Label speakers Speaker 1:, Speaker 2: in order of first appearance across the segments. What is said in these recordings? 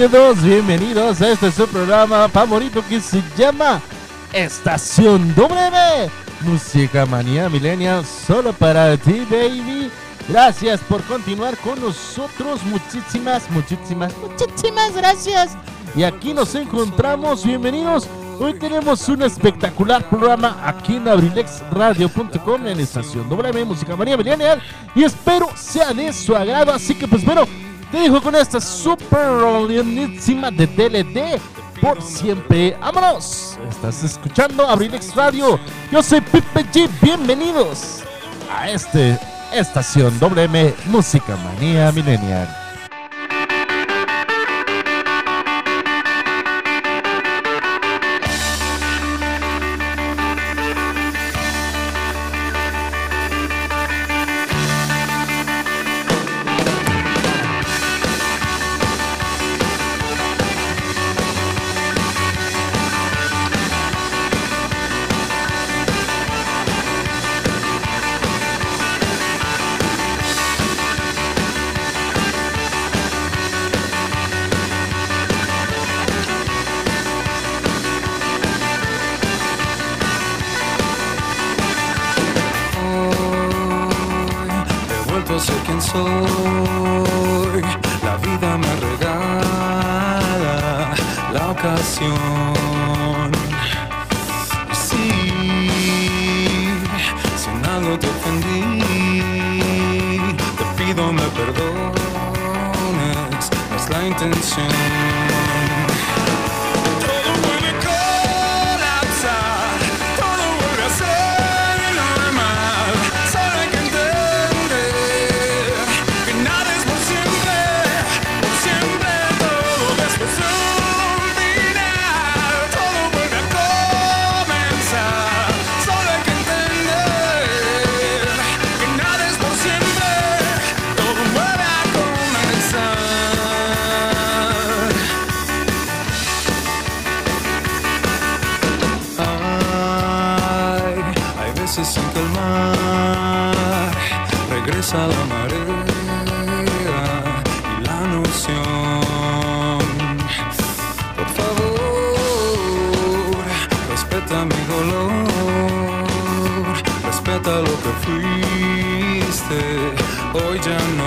Speaker 1: Bienvenidos, bienvenidos a este su programa favorito que se llama Estación W. Música manía millennial solo para ti, baby. Gracias por continuar con nosotros. Muchísimas, muchísimas, muchísimas gracias. Y aquí nos encontramos. Bienvenidos. Hoy tenemos un espectacular programa aquí en abrilexradio.com en estación W Música María Millennial y espero sea de su agrado. Así que pues bueno, te dejo con esta super rolionísima de DLD por siempre. ¡Vámonos! Estás escuchando Abrilex Radio. Yo soy Pipe G. Bienvenidos a este estación WM Música Manía Millennial.
Speaker 2: Respeta mi dolor, respeta lo que fuiste, hoy ya no.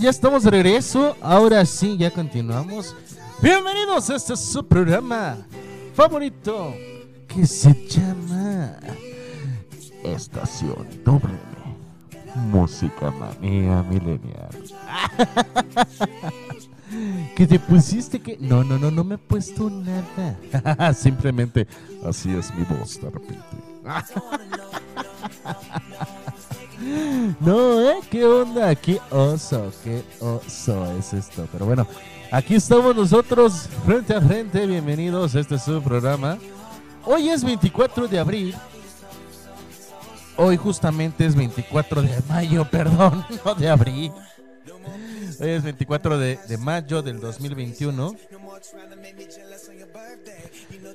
Speaker 1: Ya estamos de regreso. Ahora sí, ya continuamos. Bienvenidos a este su programa favorito que se llama Estación Doble Música Manía Milenial. que te pusiste que. No, no, no, no me he puesto nada. Simplemente así es mi voz de repente. No, ¿eh? ¿Qué onda? ¿Qué oso? ¿Qué oso es esto? Pero bueno, aquí estamos nosotros frente a frente. Bienvenidos este su programa. Hoy es 24 de abril. Hoy justamente es 24 de mayo, perdón, no de abril. Hoy es 24 de, mayo del 2021.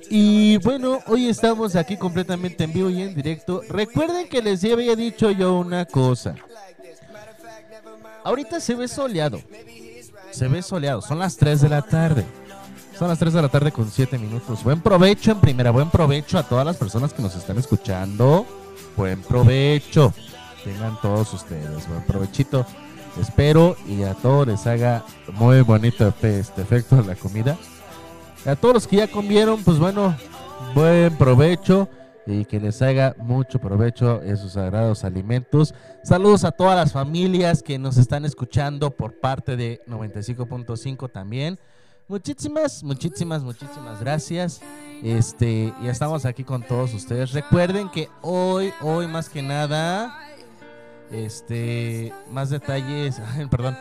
Speaker 1: Y bueno, hoy estamos aquí completamente en vivo y en directo. Recuerden que les había dicho yo una cosa. Ahorita se ve soleado. Se ve soleado. Son las 3 de la tarde. Son las 3 de la tarde con 7 minutos. Buen provecho en primera. Buen provecho a todas las personas que nos están escuchando. Buen provecho. Tengan todos ustedes. Buen provechito. Espero y a todos les haga muy bonito este efecto de la comida. A todos los que ya comieron, pues bueno, buen provecho y que les haga mucho provecho esos sagrados alimentos. Saludos a todas las familias que nos están escuchando por parte de 95.5 también. Muchísimas, muchísimas, muchísimas gracias. Este, ya estamos aquí con todos ustedes. Recuerden que hoy, hoy más que nada, este, más detalles, perdón,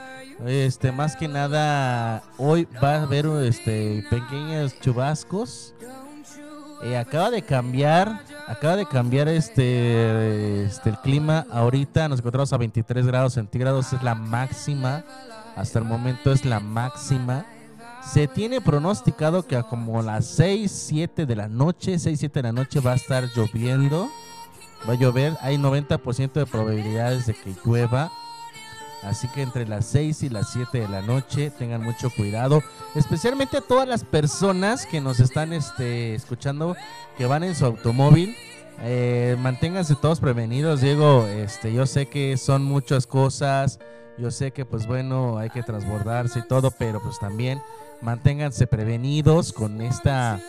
Speaker 1: este, más que nada, hoy va a haber este pequeños chubascos. Eh, acaba de cambiar, acaba de cambiar este, este el clima. Ahorita nos encontramos a 23 grados centígrados, es la máxima. Hasta el momento es la máxima. Se tiene pronosticado que a como las 6, 7 de la noche, 6, 7 de la noche va a estar lloviendo. Va a llover, hay 90% de probabilidades de que llueva. Así que entre las 6 y las 7 de la noche tengan mucho cuidado, especialmente a todas las personas que nos están este, escuchando, que van en su automóvil. Eh, manténganse todos prevenidos, Diego. Este, yo sé que son muchas cosas, yo sé que pues bueno hay que transbordarse y todo, pero pues también manténganse prevenidos con esta,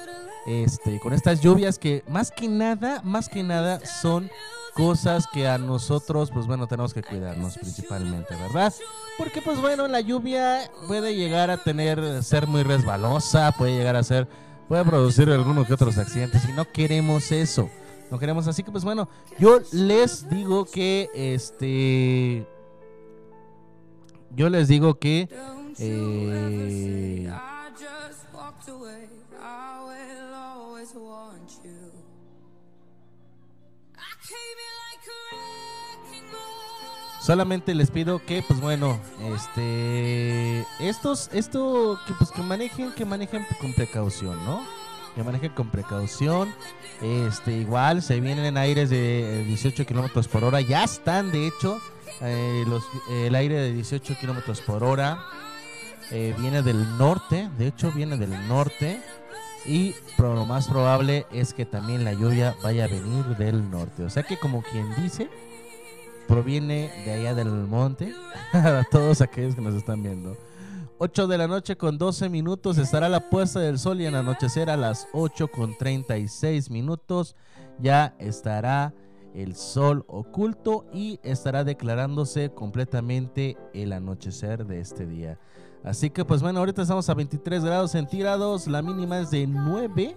Speaker 1: este, con estas lluvias que más que nada, más que nada son cosas que a nosotros, pues bueno, tenemos que cuidarnos principalmente, ¿verdad? Porque pues bueno, la lluvia puede llegar a tener, ser muy resbalosa, puede llegar a ser, puede producir algunos que otros accidentes y no queremos eso, no queremos así que pues bueno, yo les digo que este, yo les digo que eh, Solamente les pido que, pues bueno, este, estos, esto, que pues que manejen, que manejen con precaución, ¿no? Que manejen con precaución. Este, igual se vienen en aires de 18 kilómetros por hora, ya están, de hecho, Eh, los- el aire de 18 kilómetros por hora eh, viene del norte, de hecho viene del norte. Y pro- lo más probable es que también la lluvia vaya a venir del norte. O sea que como quien dice, proviene de allá del monte. a todos aquellos que nos están viendo. 8 de la noche con 12 minutos estará la puesta del sol y en anochecer a las 8 con 36 minutos ya estará el sol oculto y estará declarándose completamente el anochecer de este día. Así que pues bueno, ahorita estamos a 23 grados centígrados, la mínima es de 9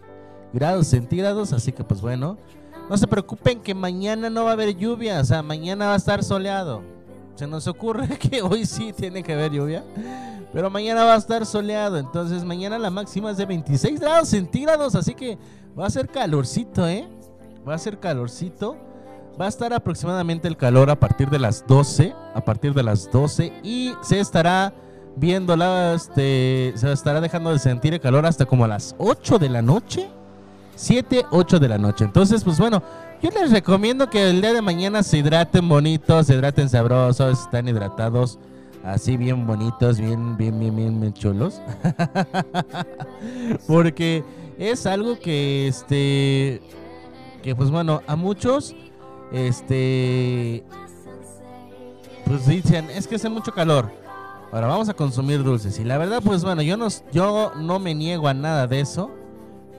Speaker 1: grados centígrados, así que pues bueno, no se preocupen que mañana no va a haber lluvia, o sea, mañana va a estar soleado. Se nos ocurre que hoy sí tiene que haber lluvia, pero mañana va a estar soleado, entonces mañana la máxima es de 26 grados centígrados, así que va a ser calorcito, ¿eh? Va a ser calorcito. Va a estar aproximadamente el calor a partir de las 12, a partir de las 12 y se estará viendo la, este, se estará dejando de sentir el calor hasta como a las 8 de la noche. 7, 8 de la noche. Entonces, pues bueno, yo les recomiendo que el día de mañana se hidraten bonitos, se hidraten sabrosos, están hidratados así bien bonitos, bien, bien, bien, bien, bien chulos. Porque es algo que, este, que pues bueno, a muchos, este, pues dicen, es que hace mucho calor. Ahora vamos a consumir dulces. Y la verdad, pues bueno, yo no, yo no me niego a nada de eso.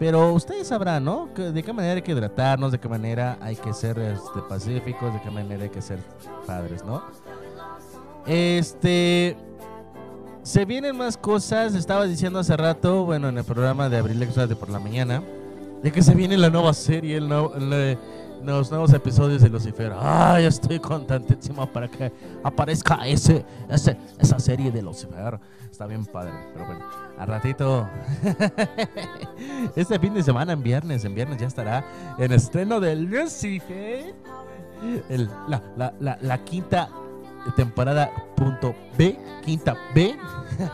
Speaker 1: Pero ustedes sabrán, ¿no? De qué manera hay que hidratarnos, de qué manera hay que ser este, pacíficos, de qué manera hay que ser padres, ¿no? Este. Se vienen más cosas. Estaba diciendo hace rato, bueno, en el programa de Abril Extra de por la mañana, de que se viene la nueva serie, el nuevo- los nuevos episodios de Lucifer. Ya estoy contentísimo para que aparezca ese, ese, esa serie de Lucifer. Está bien padre, pero bueno, a ratito. este fin de semana, en viernes, en viernes ya estará en estreno de Lucifer. El- la, la, la, la quinta temporada punto B, quinta B.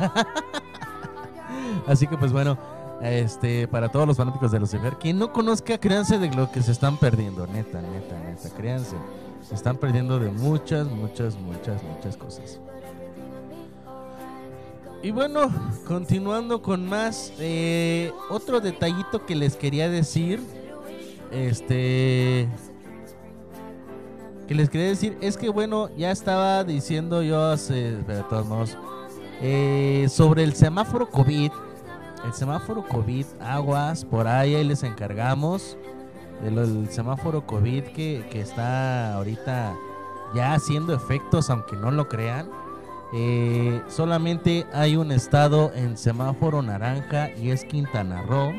Speaker 1: Así que pues bueno, este para todos los fanáticos de Lucifer, quien no conozca, créanse de lo que se están perdiendo, neta, neta, neta, créanse. Se están perdiendo de muchas, muchas, muchas, muchas cosas. Y bueno, continuando con más, eh, otro detallito que les quería decir, este, que les quería decir es que bueno, ya estaba diciendo yo hace, de todos modos, eh, sobre el semáforo COVID, el semáforo COVID, aguas, por ahí, ahí les encargamos del el semáforo COVID que, que está ahorita ya haciendo efectos, aunque no lo crean. Eh, solamente hay un estado en semáforo naranja y es Quintana Roo.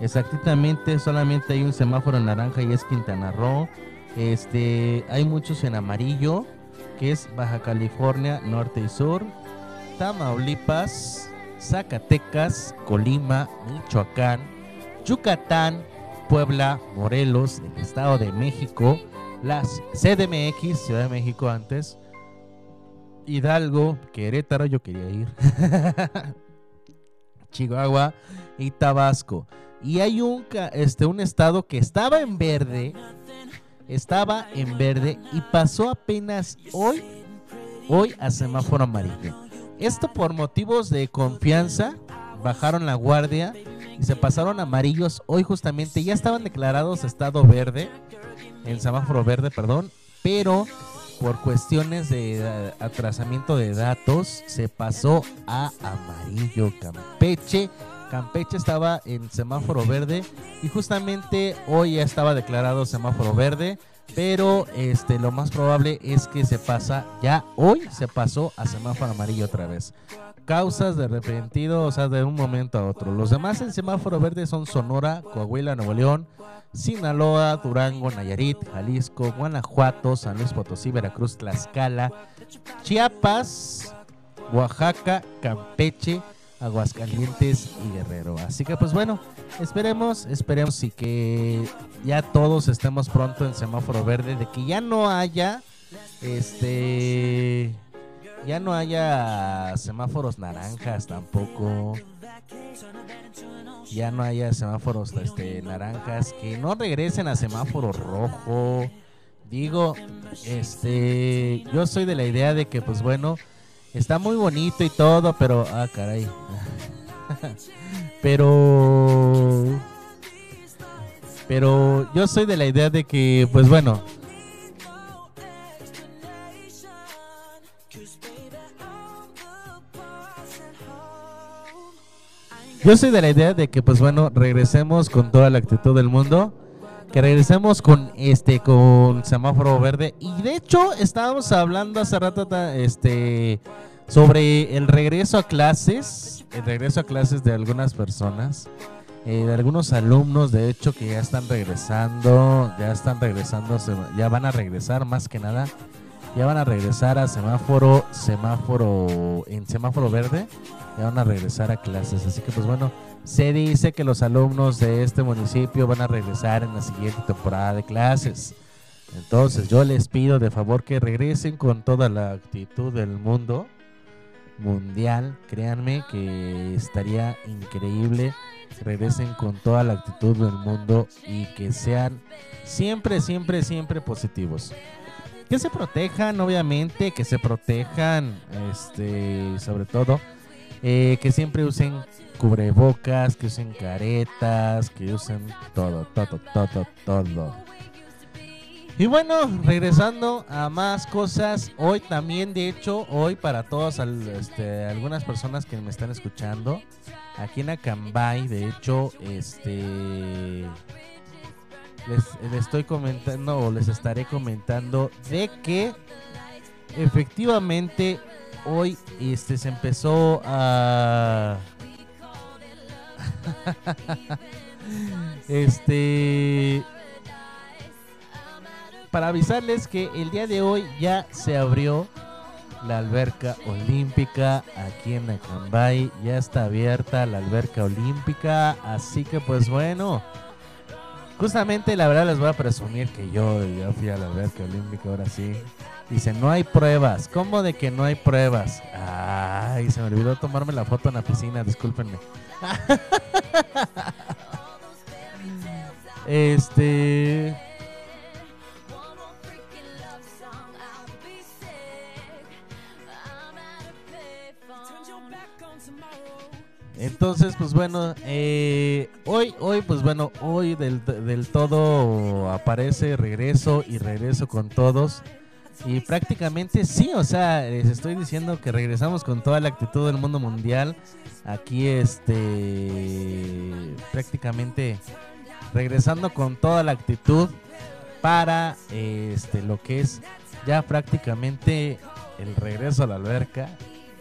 Speaker 1: Exactamente, solamente hay un semáforo naranja y es Quintana Roo. Este, hay muchos en amarillo, que es Baja California, Norte y Sur, Tamaulipas, Zacatecas, Colima, Michoacán, Yucatán, Puebla, Morelos, el Estado de México, las CDMX, Ciudad de México antes, Hidalgo, Querétaro, yo quería ir, Chihuahua y Tabasco. Y hay un, este, un estado que estaba en verde, estaba en verde y pasó apenas hoy, hoy a semáforo amarillo. Esto por motivos de confianza, bajaron la guardia y se pasaron amarillos. Hoy justamente ya estaban declarados estado verde, en semáforo verde, perdón, pero por cuestiones de eh, atrasamiento de datos se pasó a amarillo Campeche. Campeche estaba en semáforo verde y justamente hoy ya estaba declarado semáforo verde, pero este lo más probable es que se pasa ya hoy se pasó a semáforo amarillo otra vez. Causas de arrepentido, o sea, de un momento a otro. Los demás en semáforo verde son Sonora, Coahuila, Nuevo León, Sinaloa, Durango, Nayarit, Jalisco, Guanajuato, San Luis Potosí, Veracruz, Tlaxcala, Chiapas, Oaxaca, Campeche, Aguascalientes y Guerrero. Así que pues bueno, esperemos, esperemos y que ya todos estemos pronto en semáforo verde, de que ya no haya este ya no haya semáforos naranjas tampoco. Ya no haya semáforos este, naranjas. Que no regresen a semáforo rojo. Digo, este, yo soy de la idea de que, pues bueno, está muy bonito y todo, pero, ah, caray. pero, pero yo soy de la idea de que, pues bueno, Yo soy de la idea de que, pues bueno, regresemos con toda la actitud del mundo. Que regresemos con este, con semáforo verde. Y de hecho, estábamos hablando hace rato este, sobre el regreso a clases. El regreso a clases de algunas personas. eh, de algunos alumnos, de hecho, que ya están regresando. Ya están regresando. Ya van a regresar más que nada. Ya van a regresar a semáforo, semáforo, en semáforo verde ya van a regresar a clases. Así que pues bueno, se dice que los alumnos de este municipio van a regresar en la siguiente temporada de clases. Entonces yo les pido de favor que regresen con toda la actitud del mundo mundial. Créanme que estaría increíble. Regresen con toda la actitud del mundo y que sean siempre, siempre, siempre positivos. Que se protejan, obviamente, que se protejan, este, sobre todo, eh, que siempre usen cubrebocas, que usen caretas, que usen todo, todo, todo, todo. Y bueno, regresando a más cosas, hoy también, de hecho, hoy para todos, al- este, algunas personas que me están escuchando, aquí en Acambay, de hecho, este, les, les estoy comentando o les estaré comentando de que efectivamente hoy este se empezó a este para avisarles que el día de hoy ya se abrió la alberca olímpica aquí en Acambay. Ya está abierta la alberca olímpica así que pues bueno justamente la verdad les voy a presumir que yo ya fui a la alberca olímpica ahora sí Dice, no hay pruebas. ¿Cómo de que no hay pruebas? Ay, se me olvidó tomarme la foto en la piscina, discúlpenme. este... Entonces, pues bueno, eh, hoy, hoy, pues bueno, hoy del, del todo aparece regreso y regreso con todos. Y prácticamente sí, o sea, les estoy diciendo que regresamos con toda la actitud del mundo mundial. Aquí, este, prácticamente regresando con toda la actitud para este lo que es ya prácticamente el regreso a la alberca.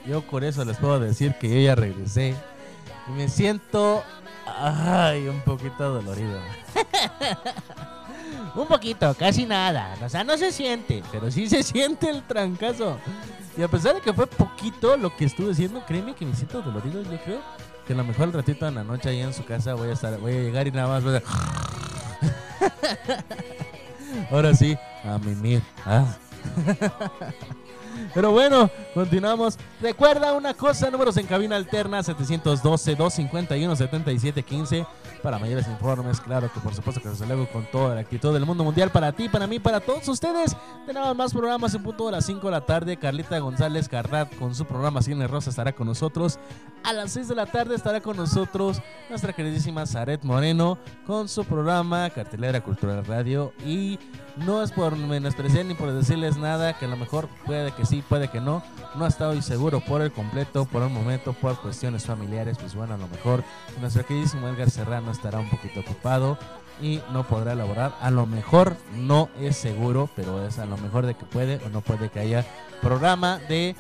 Speaker 1: Yo por eso les puedo decir que yo ya regresé me siento ay, un poquito dolorido. Un poquito, casi nada. O sea, no se siente, pero sí se siente el trancazo. Y a pesar de que fue poquito lo que estuve haciendo, créeme que me siento dolorido. Yo creo que a lo mejor el ratito en la noche ahí en su casa voy a estar, voy a llegar y nada más voy a... Ahora sí, a mimir. Ah. Pero bueno, continuamos. Recuerda una cosa, números en cabina alterna 712-251-7715 para mayores informes. Claro que por supuesto que desde luego con toda la actitud del mundo mundial para ti, para mí, para todos ustedes. Tenemos más programas en punto de las 5 de la tarde. Carlita González Carrat con su programa Cine Rosa estará con nosotros. A las 6 de la tarde estará con nosotros nuestra queridísima Zaret Moreno con su programa Cartelera Cultural Radio. Y no es por menospreciar ni por decirles nada, que a lo mejor puede que sí, puede que no. No estoy seguro por el completo, por el momento, por cuestiones familiares. Pues bueno, a lo mejor nuestro queridísimo Edgar Serrano estará un poquito ocupado y no podrá elaborar. A lo mejor no es seguro, pero es a lo mejor de que puede o no puede que haya programa de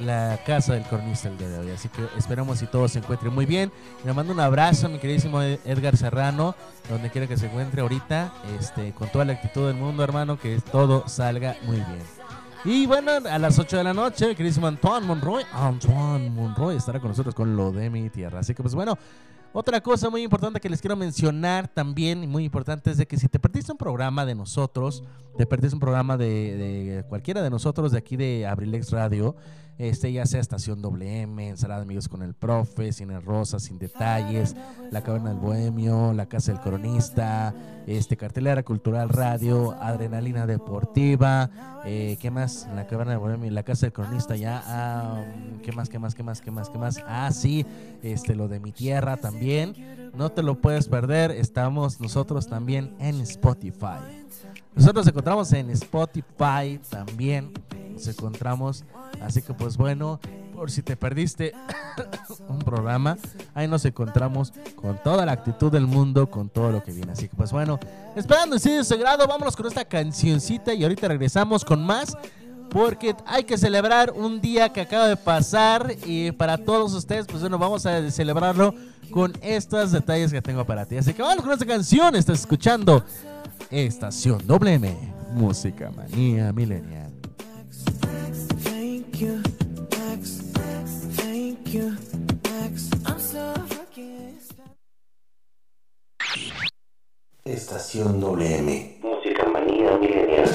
Speaker 1: la casa del cornista el día de hoy. Así que esperamos si todo se encuentre muy bien. Le mando un abrazo a mi queridísimo Edgar Serrano, donde quiera que se encuentre ahorita, este, con toda la actitud del mundo, hermano, que todo salga muy bien. Y bueno, a las 8 de la noche, mi queridísimo Antoine Monroy, Antoine Monroy estará con nosotros con lo de mi tierra. Así que pues bueno, otra cosa muy importante que les quiero mencionar también, muy importante, es de que si te perdiste un programa de nosotros, te perdiste un programa de, de cualquiera de nosotros de aquí de Abrilex Radio, este, ya sea Estación WM, Ensalada de Amigos con el Profe, Cine Rosa, Sin Detalles, La Caverna del Bohemio, La Casa del Cronista, este, Cartelera Cultural Radio, Adrenalina Deportiva, eh, ¿qué más? La Caverna del Bohemio, La Casa del Cronista, ya, ah, ¿qué más, qué más, qué más, qué más, qué más? Ah, sí, este, lo de mi tierra también, no te lo puedes perder, estamos nosotros también en Spotify. Nosotros nos encontramos en Spotify también. Nos encontramos. Así que pues bueno, por si te perdiste un programa, ahí nos encontramos con toda la actitud del mundo, con todo lo que viene. Así que pues bueno, esperando en ese grado, vámonos con esta cancioncita y ahorita regresamos con más. Porque hay que celebrar un día que acaba de pasar y para todos ustedes, pues bueno, vamos a celebrarlo con estos detalles que tengo para ti. Así que vamos con esta canción, estás escuchando Estación WM, Música Manía Millennial.
Speaker 3: Estación WM. Música manía milenial.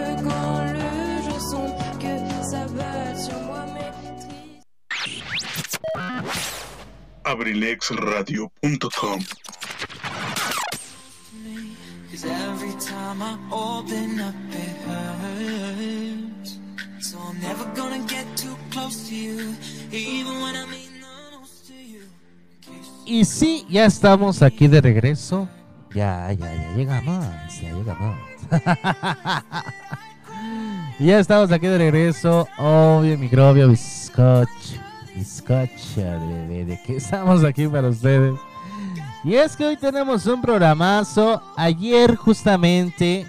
Speaker 4: abrilexradio.com
Speaker 5: Cause every time I open up it hurts. So I'm never gonna get too close to you, even when I mean the most to you.
Speaker 1: Y sí, ya estamos aquí de regreso. Ya, ya, ya llegamos, ya llegamos. ya estamos aquí de regreso. Obvio, microbio, bizcocho. Bizcocho, de, de, de que estamos aquí para ustedes. Y es que hoy tenemos un programazo. Ayer justamente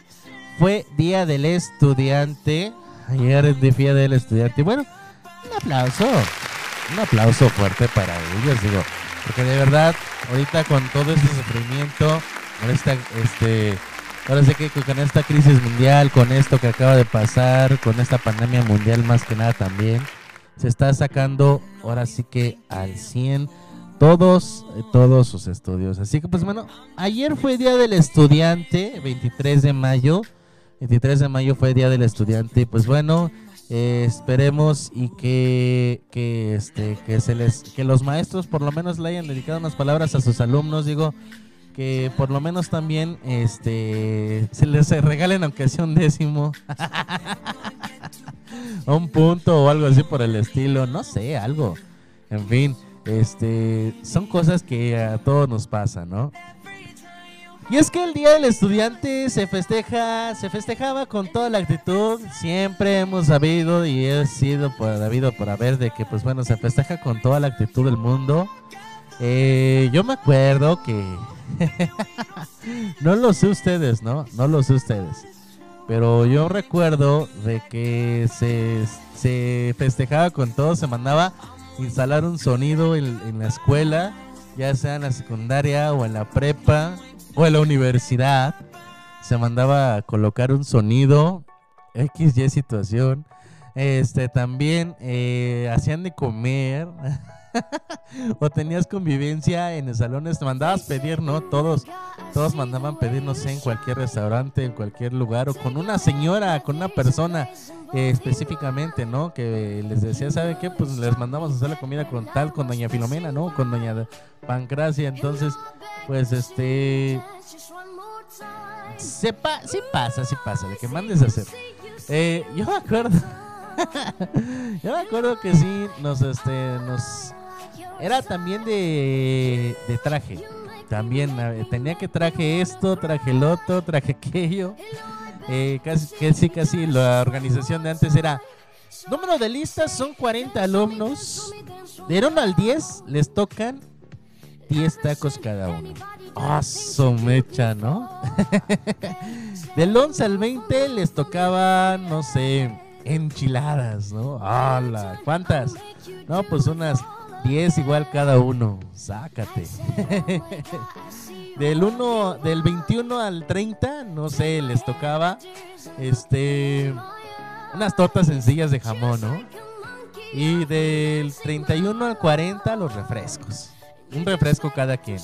Speaker 1: fue Día del Estudiante. Ayer es Día del Estudiante. Bueno, un aplauso. Un aplauso fuerte para ellos, digo. Porque de verdad, ahorita con todo este sufrimiento, con esta, este, ahora sé que con esta crisis mundial, con esto que acaba de pasar, con esta pandemia mundial más que nada también, se está sacando ahora sí que al 100 todos, todos sus estudios. Así que pues bueno, ayer fue Día del Estudiante, 23 de mayo. 23 de mayo fue Día del Estudiante. Pues bueno, eh, esperemos y que, que, este, que, se les, que los maestros por lo menos le hayan dedicado unas palabras a sus alumnos. Digo, que por lo menos también este, se les regalen aunque sea un décimo. un punto o algo así por el estilo. No sé, algo. En fin. Este, son cosas que a todos nos pasan, ¿no? Y es que el Día del Estudiante se festeja, se festejaba con toda la actitud. Siempre hemos sabido y he sido por habido por haber de que, pues bueno, se festeja con toda la actitud del mundo. Eh, yo me acuerdo que no lo sé ustedes, ¿no? No lo sé ustedes. Pero yo recuerdo de que se, se festejaba con todo, se mandaba instalar un sonido en, en la escuela, ya sea en la secundaria o en la prepa o en la universidad. Se mandaba a colocar un sonido, X, Y situación. Este, también eh, hacían de comer. o tenías convivencia en el salón, te mandabas pedir, ¿no? Todos, todos mandaban pedir, no sé, en cualquier restaurante, en cualquier lugar, o con una señora, con una persona eh, específicamente, ¿no? Que les decía, ¿sabe qué? Pues les mandamos a hacer la comida con tal, con doña Filomena, ¿no? Con doña Pancracia, entonces, pues este... Sepa, sí pasa, sí pasa, de que mandes a hacer. Eh, yo me acuerdo. yo me acuerdo que sí, nos, este, nos. Era también de, traje. También tenía que traje esto, traje el otro, traje aquello. Eh, casi, casi, casi la organización de antes era. Número de listas son 40 alumnos. De 1 al 10 les tocan 10 tacos cada uno. ¡Ah, su mecha, ¿no? Del 11 al 20 les tocaba, no sé, enchiladas, ¿no? ¡Hala! ¿Cuántas? No, pues unas 10 igual cada uno. Sácate. Del 1, del 21 al 30, no sé, les tocaba este unas tortas sencillas de jamón, ¿no? Y del 31 al 40 los refrescos. Un refresco cada quien.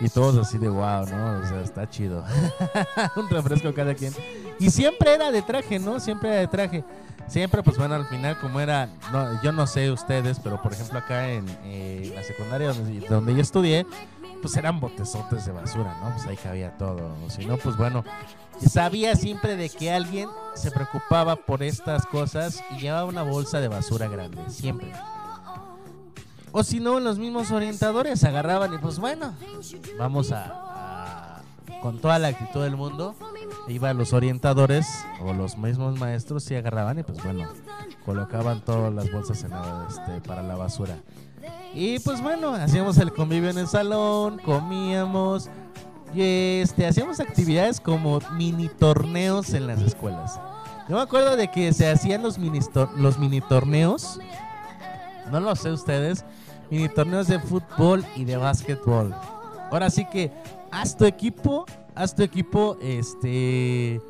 Speaker 1: Y todos así de wow, ¿no? O sea, está chido. un refresco cada quien. Y siempre era de traje, ¿no? Siempre era de traje. Siempre, pues bueno, al final, como era, no, yo no sé ustedes, pero por ejemplo acá en eh, la secundaria donde, donde yo estudié, pues eran botezotes de basura, ¿no? Pues ahí cabía todo. Si no, pues bueno, sabía siempre de que alguien se preocupaba por estas cosas y llevaba una bolsa de basura grande, siempre. O si no, los mismos orientadores agarraban y pues bueno, vamos a, con toda la actitud del mundo, iban los orientadores o los mismos maestros y agarraban y pues bueno, colocaban todas las bolsas en la- este, para la basura. Y pues bueno, hacíamos el convivio en el salón, comíamos. y, este, hacíamos actividades como mini torneos en las escuelas. Yo me acuerdo de que se hacían los mini, los mini torneos, no lo sé ustedes, mini torneos de fútbol y de básquetbol. Ahora sí que haz tu equipo, haz tu equipo, este,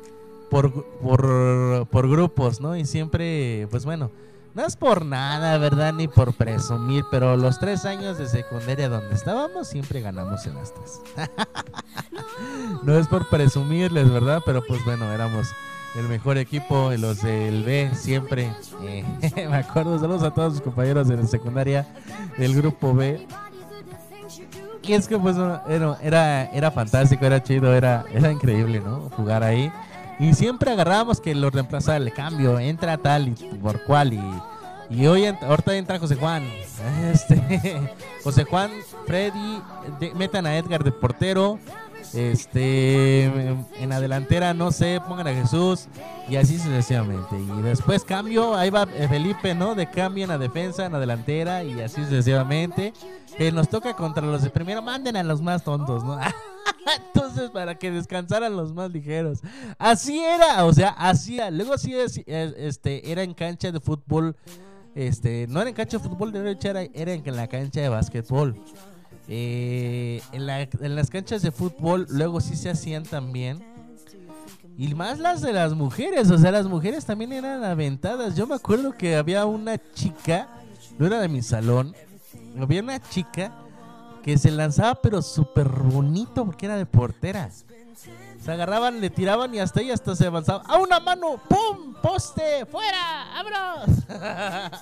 Speaker 1: por, por, por grupos, ¿no? Y siempre, pues bueno, no es por nada, ¿verdad? Ni por presumir, pero los tres años de secundaria donde estábamos siempre ganamos en las no es por presumirles, ¿verdad? Pero pues bueno, éramos el mejor equipo, los del B siempre. eh, me acuerdo, saludos a todos los compañeros de la secundaria del grupo B. Y es que pues bueno, era, era, fantástico, era chido, era, era increíble, ¿no? Jugar ahí. Y siempre agarrábamos que lo reemplazaba el cambio, entra tal y por cual. Y, y hoy ahorita entra José Juan. Este, José Juan, Freddy, metan a Edgar de portero. Este, en la delantera, no sé, pongan a Jesús y así sucesivamente. Y después cambio, ahí va Felipe, ¿no? De cambio en la defensa, en la delantera y así sucesivamente. Que nos toca contra los de primero, manden a los más tontos, ¿no? Entonces, para que descansaran los más ligeros. Así era, o sea, así. Luego sí, es- es- este, era en cancha de fútbol. Este, no era en cancha de fútbol, de hecho era, era en la cancha de básquetbol. Eh, en, en las canchas de fútbol luego sí se hacían también. Y más las de las mujeres, o sea, las mujeres también eran aventadas. Yo me acuerdo que había una chica, no era de mi salón, había una chica que se lanzaba pero súper bonito porque era de portera. Se agarraban, le tiraban y hasta ella hasta se avanzaba. ¡A una mano! ¡Pum! ¡Poste! ¡Fuera! ¡Vámonos!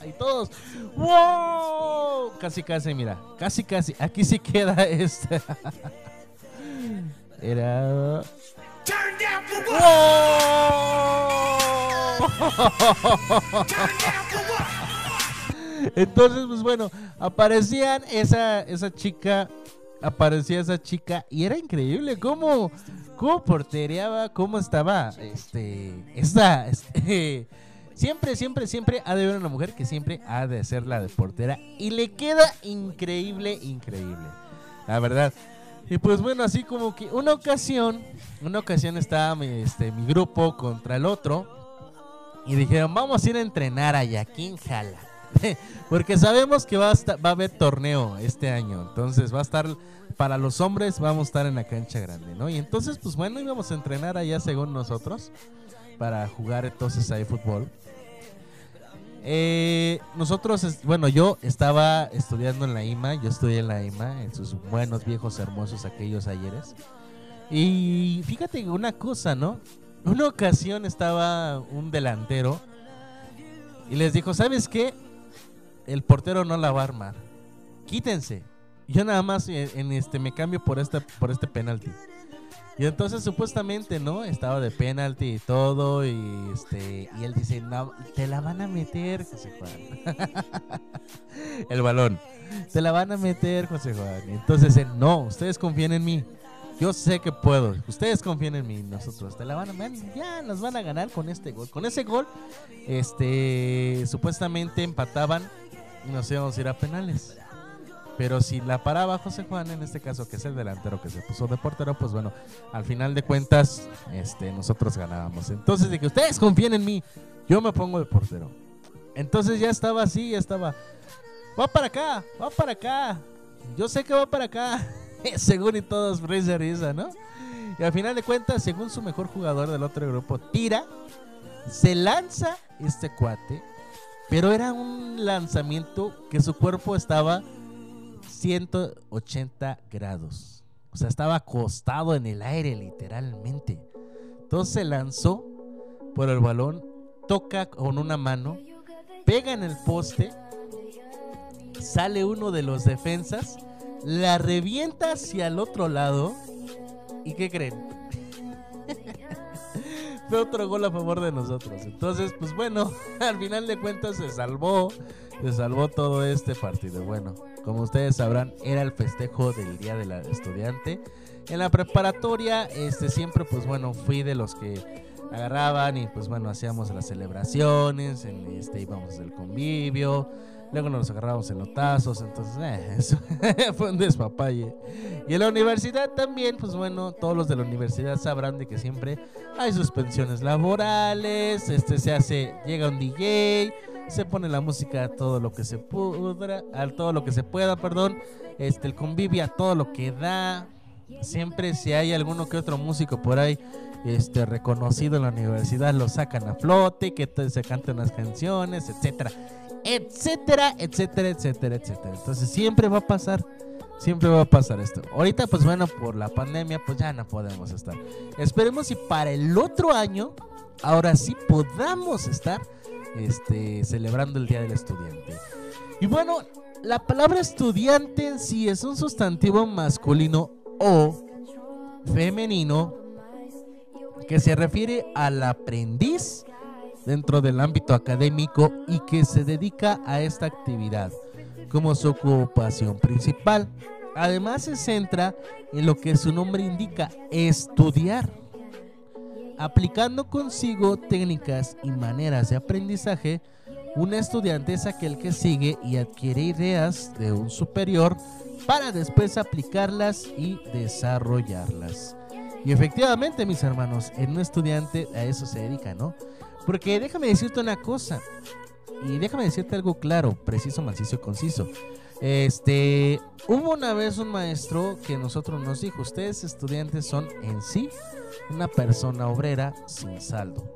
Speaker 1: y todos. ¡Wow! Casi, casi, mira. Casi, casi. Aquí sí queda este. Era. Entonces, pues bueno, aparecían esa, esa chica, aparecía esa chica y era increíble cómo, cómo portereaba, cómo estaba, este, esta, este, siempre, siempre, siempre ha de haber una mujer que siempre ha de ser la de portera y le queda increíble, increíble, la verdad. Y pues bueno, así como que una ocasión, una ocasión estaba mi, este, mi grupo contra el otro y dijeron, vamos a ir a entrenar allá, ¿quién jala? Porque sabemos que va a, esta- va a haber torneo este año. Entonces va a estar, para los hombres vamos a estar en la cancha grande, ¿no? Y entonces, pues bueno, íbamos a entrenar allá según nosotros. Para jugar entonces ahí fútbol. Eh, nosotros, bueno, yo estaba estudiando en la IMA. Yo estudié en la IMA, en sus buenos, viejos, hermosos aquellos ayeres. Y fíjate una cosa, ¿no? Una ocasión estaba un delantero y les dijo, ¿sabes qué? El portero no la va a armar. Quítense. Yo nada más en, en este me cambio por este por este penalti. Y entonces supuestamente, ¿no? Estaba de penalti y todo y este y él dice, "No, te la van a meter, José Juan." El balón. Te la van a meter, José Juan. Entonces él, "No, ustedes confíen en mí." Yo sé que puedo. Ustedes confíen en mí. Nosotros te la van a man, Ya nos van a ganar con este gol. Con ese gol, este supuestamente empataban y nos íbamos a ir a penales. Pero si la paraba José Juan, en este caso, que es el delantero que se puso de portero, pues bueno, al final de cuentas, este, nosotros ganábamos. Entonces, de que ustedes confíen en mí, yo me pongo de portero. Entonces ya estaba así, ya estaba. Va para acá, va para acá. Yo sé que va para acá. según y todos risa risa, ¿no? Y al final de cuentas, según su mejor jugador del otro grupo, tira, se lanza este cuate, pero era un lanzamiento que su cuerpo estaba 180 grados. O sea, estaba acostado en el aire, literalmente. Entonces se lanzó por el balón, toca con una mano, pega en el poste, sale uno de los defensas, la revienta hacia el otro lado. ¿Y qué creen? Fue otro gol a favor de nosotros. Entonces, pues bueno, al final de cuentas se salvó. Se salvó todo este partido. Bueno, como ustedes sabrán, era el festejo del Día del Estudiante. En la preparatoria, este siempre, pues bueno, fui de los que agarraban y pues bueno, hacíamos las celebraciones, en, este, íbamos del convivio, Luego nos agarramos en lotazos, entonces eh, eso fue un despapalle. Y en la universidad también, pues bueno, todos los de la universidad sabrán de que siempre hay suspensiones laborales, este se hace, llega un DJ, se pone la música a todo lo que se pudra, a todo lo que se pueda, perdón, este el convivio a todo lo que da. Siempre si hay alguno que otro músico por ahí este reconocido en la universidad lo sacan a flote, que se canten las canciones, etcétera, etcétera, etcétera, etcétera, etcétera. Entonces siempre va a pasar, siempre va a pasar esto. Ahorita pues bueno, por la pandemia pues ya no podemos estar. Esperemos si para el otro año ahora sí podamos estar este celebrando el Día del Estudiante. Y bueno, la palabra estudiante en sí es un sustantivo masculino o femenino que se refiere al aprendiz dentro del ámbito académico y que se dedica a esta actividad como su ocupación principal. Además se centra en lo que su nombre indica, estudiar, aplicando consigo técnicas y maneras de aprendizaje. Un estudiante es aquel que sigue y adquiere ideas de un superior para después aplicarlas y desarrollarlas. Y efectivamente, mis hermanos, en un estudiante a eso se dedica, ¿no? Porque déjame decirte una cosa, y déjame decirte algo claro, preciso, macizo y conciso. Este, hubo una vez un maestro que nosotros nos dijo, ustedes estudiantes son en sí una persona obrera sin saldo,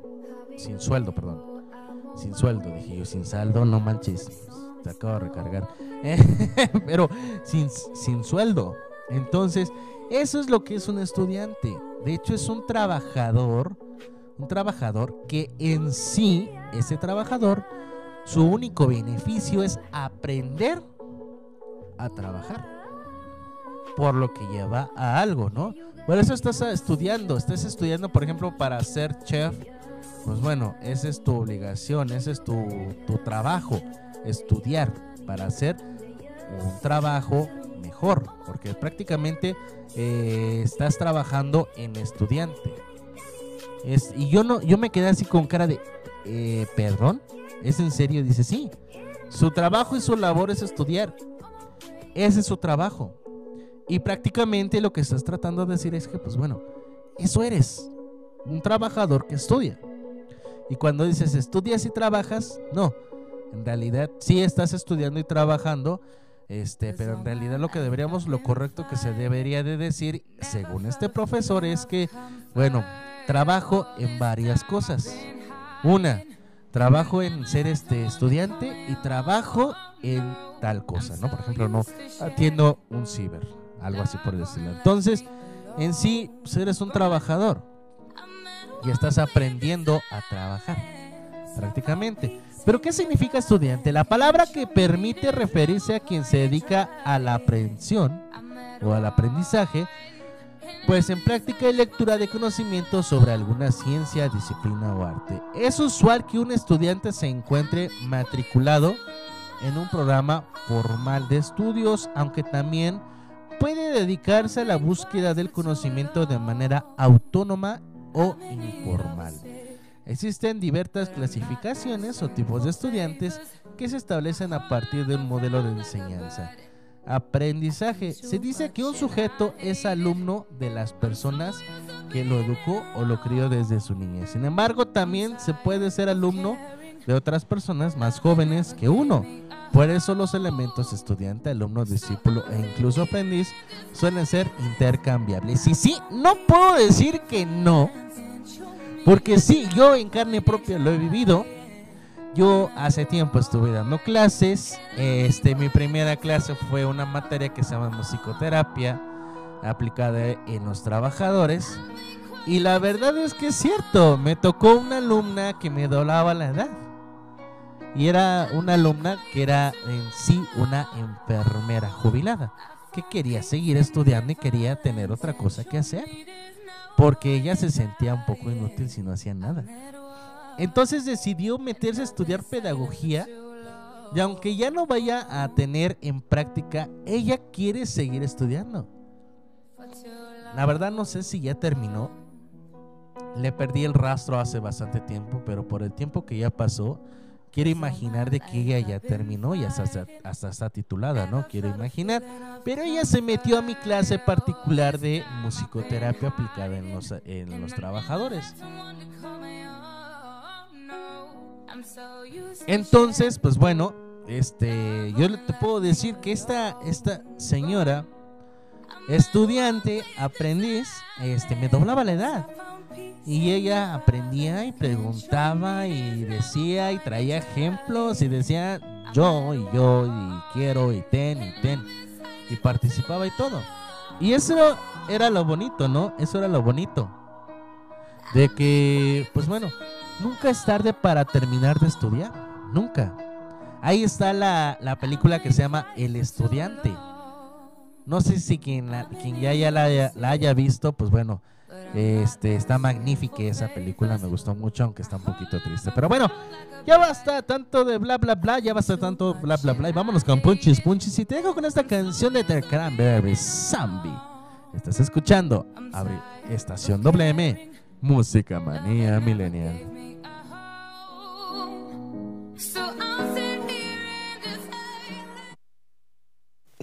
Speaker 1: sin sueldo, perdón, sin sueldo, dije yo, sin saldo, no manches, te acabo de recargar, pero sin, sin sueldo. Entonces, eso es lo que es un estudiante. De hecho, es un trabajador, un trabajador que en sí, ese trabajador, su único beneficio es aprender a trabajar. Por lo que lleva a algo, ¿no? Por eso estás estudiando, estás estudiando, por ejemplo, para ser chef. Pues bueno, esa es tu obligación, ese es tu, tu trabajo, estudiar para hacer un trabajo mejor, porque prácticamente eh, estás trabajando en estudiante. Es, y yo no, yo me quedé así con cara de, eh, perdón, ¿es en serio? Dice, sí, su trabajo y su labor es estudiar. Ese es su trabajo. Y prácticamente lo que estás tratando de decir es que, pues bueno, eso eres, un trabajador que estudia. Y cuando dices estudias y trabajas, no, en realidad sí estás estudiando y trabajando, este, pero en realidad lo que deberíamos, lo correcto que se debería de decir, según este profesor, es que, bueno, trabajo en varias cosas. Una, trabajo en ser este estudiante y trabajo en tal cosa, ¿no? Por ejemplo, no atiendo un ciber, algo así por decirlo. Entonces, en sí, pues eres un trabajador y estás aprendiendo a trabajar, prácticamente. Pero ¿qué significa estudiante? La palabra que permite referirse a quien se dedica a la aprehensión o al aprendizaje, pues en práctica y lectura de conocimientos sobre alguna ciencia, disciplina o arte. Es usual que un estudiante se encuentre matriculado en un programa formal de estudios, aunque también puede dedicarse a la búsqueda del conocimiento de manera autónoma o informal. Existen diversas clasificaciones o tipos de estudiantes que se establecen a partir de un modelo de enseñanza. Aprendizaje. Se dice que un sujeto es alumno de las personas que lo educó o lo crió desde su niñez. Sin embargo, también se puede ser alumno de otras personas más jóvenes que uno. Por eso los elementos estudiante, alumno, discípulo e incluso aprendiz suelen ser intercambiables. Y sí, no puedo decir que no, porque sí, yo en carne propia lo he vivido. Yo hace tiempo estuve dando clases. Este, mi primera clase fue una materia que se llama musicoterapia aplicada en los trabajadores. Y la verdad es que es cierto, me tocó una alumna que me doblaba la edad. Y era una alumna que era en sí una enfermera jubilada, que quería seguir estudiando y quería tener otra cosa que hacer. Porque ella se sentía un poco inútil si no hacía nada. Entonces decidió meterse a estudiar pedagogía. Y aunque ya no vaya a tener en práctica, ella quiere seguir estudiando. La verdad no sé si ya terminó. Le perdí el rastro hace bastante tiempo, pero por el tiempo que ya pasó, quiero imaginar de que ella ya terminó y hasta, está titulada, ¿no? Quiero imaginar. Pero ella se metió a mi clase particular de musicoterapia aplicada en los, en los trabajadores. Entonces, pues bueno, este, yo te puedo decir que esta, esta señora, estudiante, aprendiz, este, me doblaba la edad. Y ella aprendía y preguntaba y decía y traía ejemplos y decía yo y yo y quiero y ten y ten. Y participaba y todo. Y eso era lo bonito, ¿no? Eso era lo bonito. De que, pues bueno, nunca es tarde para terminar de estudiar. Nunca. Ahí está la, la película que se llama El Estudiante. No sé si quien, la- quien ya, la, haya- la haya visto, pues bueno, este, está magnífica esa película, me gustó mucho, aunque está un poquito triste. Pero bueno, ya basta tanto de bla bla bla, ya basta tanto bla bla bla. Y vámonos con Punchis Punchis. Y te dejo con esta canción de The Cranberries, Zombie. Estás escuchando, abre estación WM, Música Manía Millennial.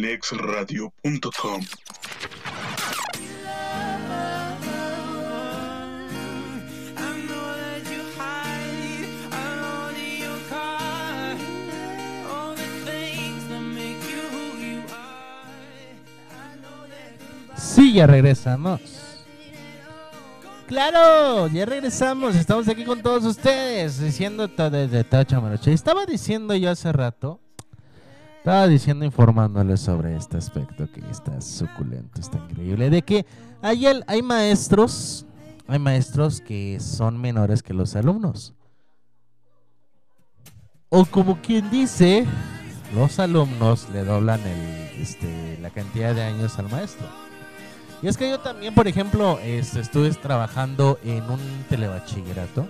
Speaker 2: That
Speaker 1: Sí, ya regresamos. Claro, ya regresamos. Estamos aquí con todos ustedes diciendo desde Tacha Maroche. Estaba diciendo yo hace rato, estaba diciendo, informándoles sobre este aspecto que está suculento, está increíble, de que hay, el- hay maestros, hay maestros que son menores que los alumnos. O como quien dice, los alumnos le doblan el, este, la cantidad de años al maestro. Y es que yo también, por ejemplo, este, estuve trabajando en un telebachillerato.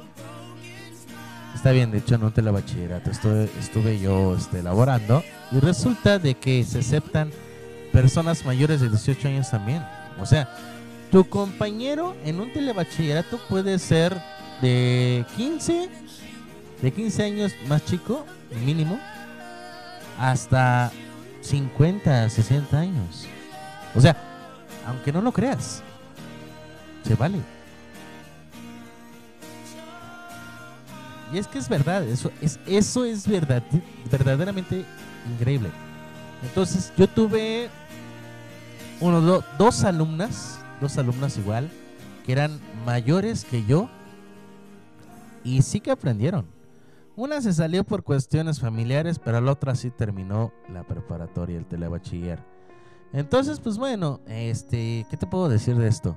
Speaker 1: Está bien, de hecho, en un telebachillerato estuve, estuve yo este, laborando. Y resulta de que se aceptan personas mayores de 18 años también. O sea, tu compañero en un telebachillerato puede ser de 15, de 15 años más chico, mínimo, hasta 50, 60 años. O sea, aunque no lo creas, se vale. Y es que es verdad, eso es, eso es verdad, verdaderamente increíble. Entonces, yo tuve uno, do- dos alumnas, dos alumnas igual, que eran mayores que yo y sí que aprendieron. Una se salió por cuestiones familiares, pero la otra sí terminó la preparatoria, el telebachiller. Entonces, pues bueno, este, ¿qué te puedo decir de esto?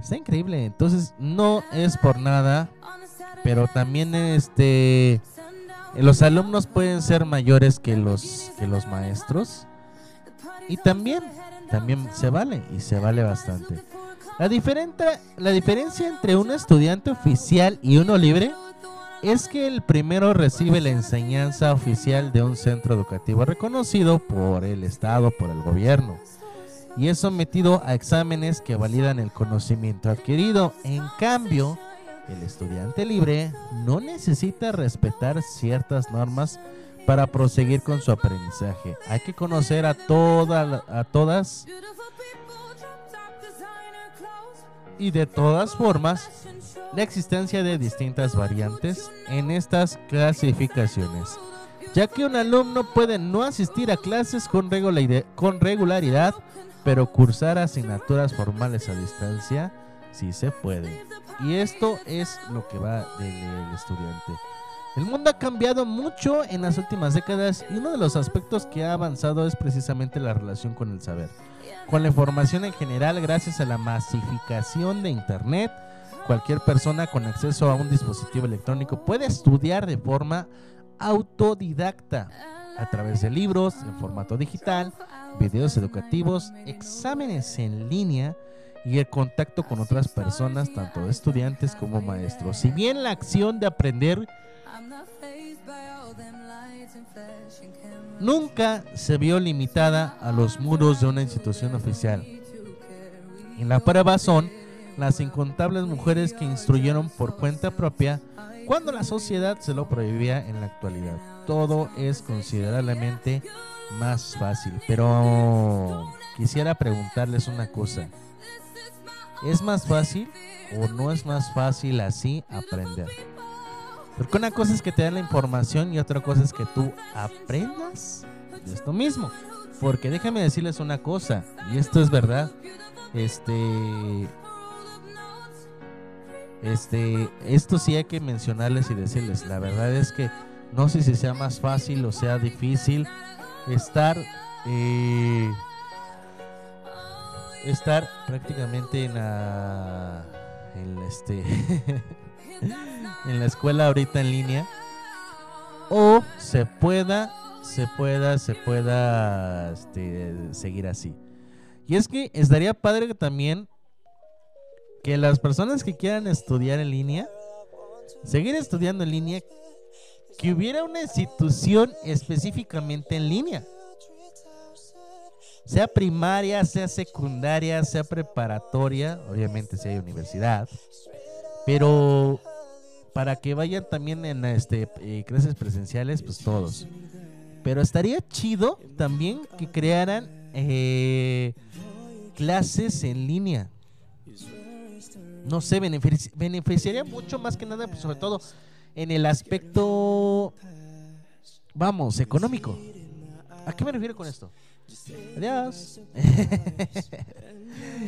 Speaker 1: Está increíble. Entonces, no es por nada, pero también este los alumnos pueden ser mayores que los que los maestros y también también se vale y se vale bastante. La diferente la diferencia entre un estudiante oficial y uno libre es que el primero recibe la enseñanza oficial de un centro educativo reconocido por el Estado, por el gobierno, y es sometido a exámenes que validan el conocimiento adquirido. En cambio, el estudiante libre no necesita respetar ciertas normas para proseguir con su aprendizaje. Hay que conocer a, toda, a todas y de todas formas la existencia de distintas variantes en estas clasificaciones, ya que un alumno puede no asistir a clases con regularidad pero cursar asignaturas formales a distancia sí se puede. Y esto es lo que va del del estudiante. El mundo ha cambiado mucho en las últimas décadas y uno de los aspectos que ha avanzado es precisamente la relación con el saber. Con la información en general, gracias a la masificación de Internet, cualquier persona con acceso a un dispositivo electrónico puede estudiar de forma autodidacta a través de libros en formato digital, videos educativos, exámenes en línea y el contacto con otras personas, tanto estudiantes como maestros. Si bien la acción de aprender nunca se vio limitada a los muros de una institución oficial. Y la prueba son las incontables mujeres que instruyeron por cuenta propia cuando la sociedad se lo prohibía en la actualidad. Todo es considerablemente más fácil. Pero quisiera preguntarles una cosa. ¿Es más fácil o no es más fácil así aprender? Porque una cosa es que te den la información y otra cosa es que tú aprendas de esto mismo. Porque déjame decirles una cosa, y esto es verdad. Este. Este. Esto sí hay que mencionarles y decirles. La verdad es que no sé si sea más fácil o sea difícil estar. eh, estar prácticamente en la. En la, este. en la escuela ahorita en línea. O se pueda se pueda, se pueda este, seguir así. Y es que estaría padre que también que las personas que quieran estudiar en línea, seguir estudiando en línea, que hubiera una institución específicamente en línea. Sea primaria, sea secundaria, sea preparatoria, obviamente si hay universidad, pero para que vayan también en este eh, clases presenciales, pues todos. Pero estaría chido también que crearan eh, clases en línea. No sé, benefici- beneficiaría mucho más que nada, pues, sobre todo en el aspecto, vamos, económico. ¿A qué me refiero con esto? Adiós.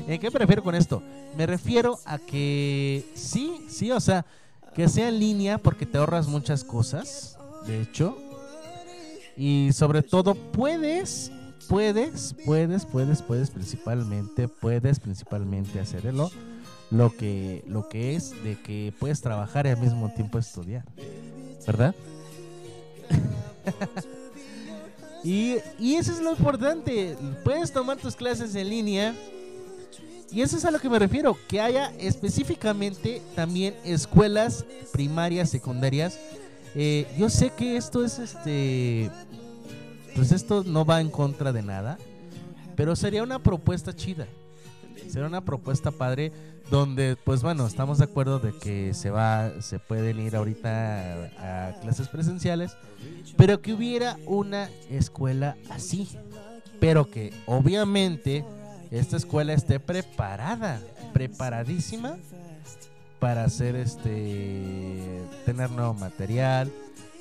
Speaker 1: ¿En qué me refiero con esto? Me refiero a que sí, sí, o sea, que sea en línea porque te ahorras muchas cosas, de hecho. Y sobre todo puedes, puedes, puedes, puedes, puedes principalmente, puedes principalmente hacerlo lo que, lo que es de que puedes trabajar y al mismo tiempo estudiar, ¿verdad? y, y eso es lo importante, puedes tomar tus clases en línea y eso es a lo que me refiero, que haya específicamente también escuelas primarias, secundarias. Eh, yo sé que esto es este, pues esto no va en contra de nada, pero sería una propuesta chida. Sería una propuesta padre donde, pues bueno, estamos de acuerdo de que se va, se pueden ir ahorita a, a clases presenciales, pero que hubiera una escuela así, pero que obviamente esta escuela esté preparada, preparadísima para hacer este, tener nuevo material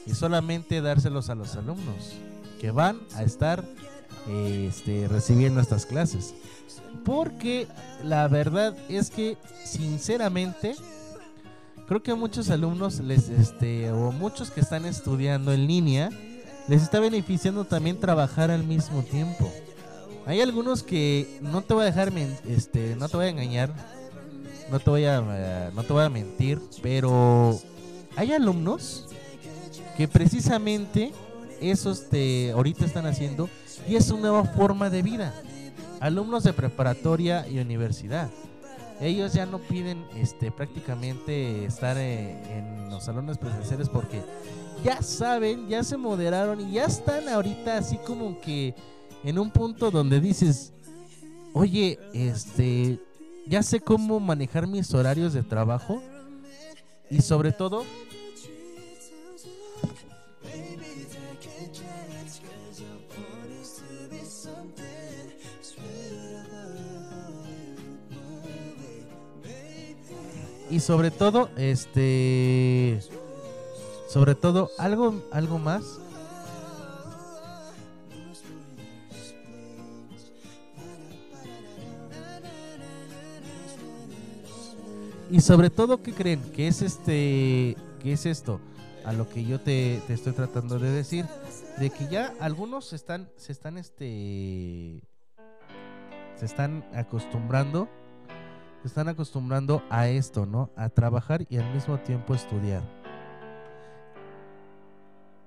Speaker 1: y solamente dárselos a los alumnos que van a estar este, recibiendo estas clases. Porque la verdad es que, sinceramente, creo que a muchos alumnos les, este, o muchos que están estudiando en línea, les está beneficiando también trabajar al mismo tiempo. Hay algunos que no te voy a dejar, este, no te voy a engañar, no te voy a, eh, no te voy a mentir, pero hay alumnos que precisamente esos te ahorita están haciendo y es una nueva forma de vida. Alumnos de preparatoria y universidad. Ellos ya no piden este prácticamente estar eh, en los salones presenciales porque ya saben, ya se moderaron y ya están ahorita así como que en un punto donde dices, "Oye, este ya sé cómo manejar mis horarios de trabajo y sobre todo y sobre todo este sobre todo algo algo más. Y sobre todo qué creen que es este que es esto a lo que yo te, te estoy tratando de decir de que ya algunos están se están este se están acostumbrando están acostumbrando a esto, ¿no? A trabajar y al mismo tiempo estudiar.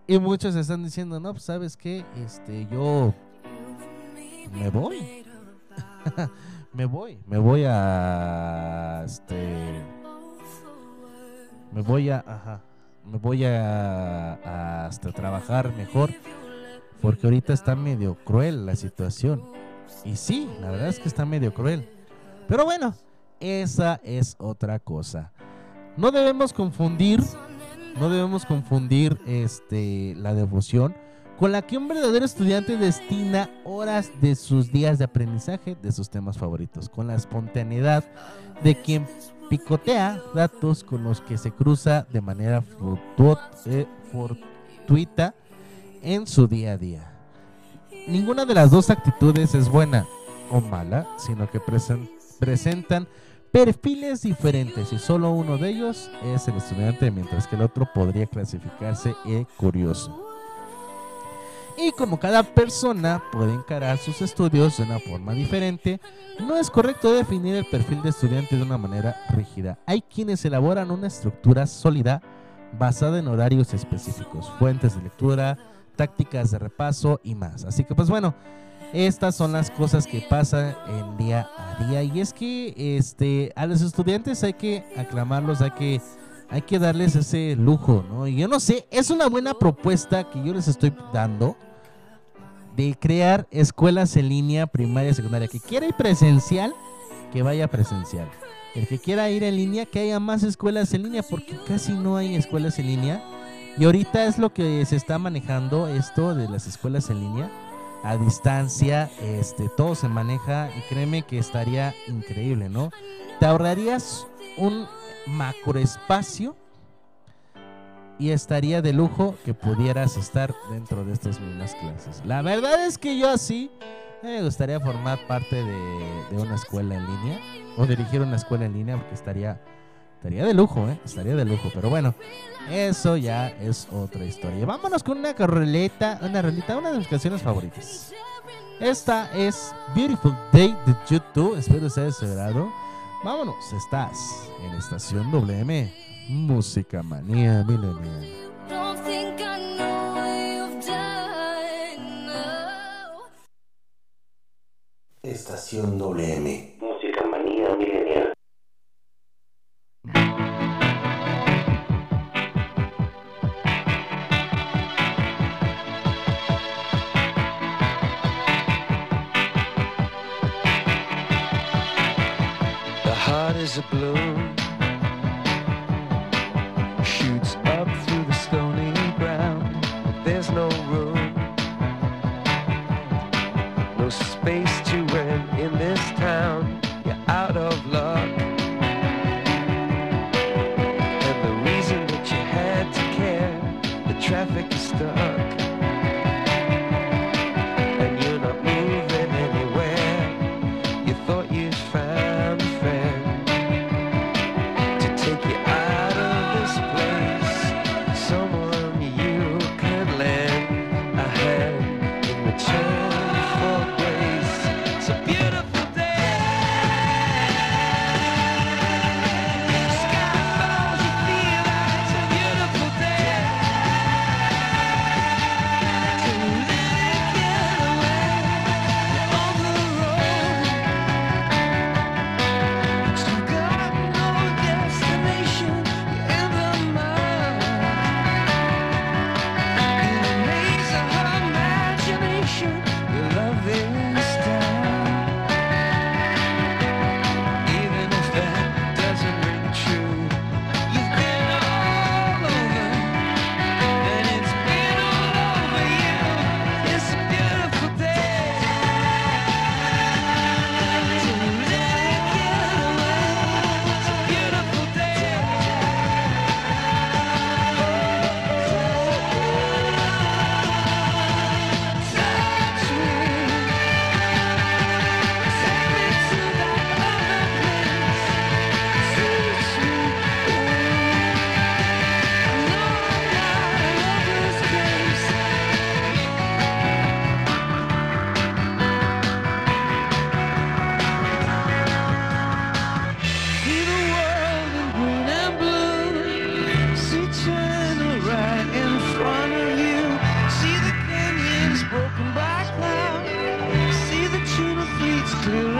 Speaker 1: Y muchos están diciendo, no, pues sabes qué, este, yo me voy. me voy, me voy a, este, me voy a, ajá, me voy a, a hasta trabajar mejor. Porque ahorita está medio cruel la situación. Y sí, la verdad es que está medio cruel. Pero bueno, esa es otra cosa. No debemos confundir, no debemos confundir este la devoción con la que un verdadero estudiante destina horas de sus días de aprendizaje de sus temas favoritos, con la espontaneidad de quien picotea datos con los que se cruza de manera eh, fortuita en su día a día. ninguna de las dos actitudes es buena o mala, sino que presen- presentan perfiles diferentes y solo uno de ellos es el estudiante, mientras que el otro podría clasificarse el curioso. Y como cada persona puede encarar sus estudios de una forma diferente, no es correcto definir el perfil de estudiante de una manera rígida. Hay quienes elaboran una estructura sólida basada en horarios específicos, fuentes de lectura, tácticas de repaso y más. Así que pues bueno, estas son las cosas que pasan en día a día y es que este a los estudiantes hay que aclamarlos, hay que hay que darles ese lujo, ¿no? Y yo no sé, es una buena propuesta que yo les estoy dando de crear escuelas en línea, primaria, secundaria. Que quiera ir presencial, que vaya presencial. El que quiera ir en línea, que haya más escuelas en línea, porque casi no hay escuelas en línea. Y ahorita es lo que se está manejando esto de las escuelas en línea. A distancia, este, todo se maneja y créeme que estaría increíble, ¿no? Te ahorrarías un macroespacio y estaría de lujo que pudieras estar dentro de estas mismas clases. La verdad es que yo así me gustaría formar parte de, de una escuela en línea o dirigir una escuela en línea porque estaría estaría de lujo, ¿eh? Estaría de lujo, pero bueno, eso ya es otra historia. Vámonos con una roleta, una rolita, una de mis canciones favoritas. Esta es Beautiful Day de YouTube. Espero haya celebrado. Vámonos, estás en Estación WM, Música Manía Millennial.
Speaker 5: Don't think
Speaker 6: is a balloon, to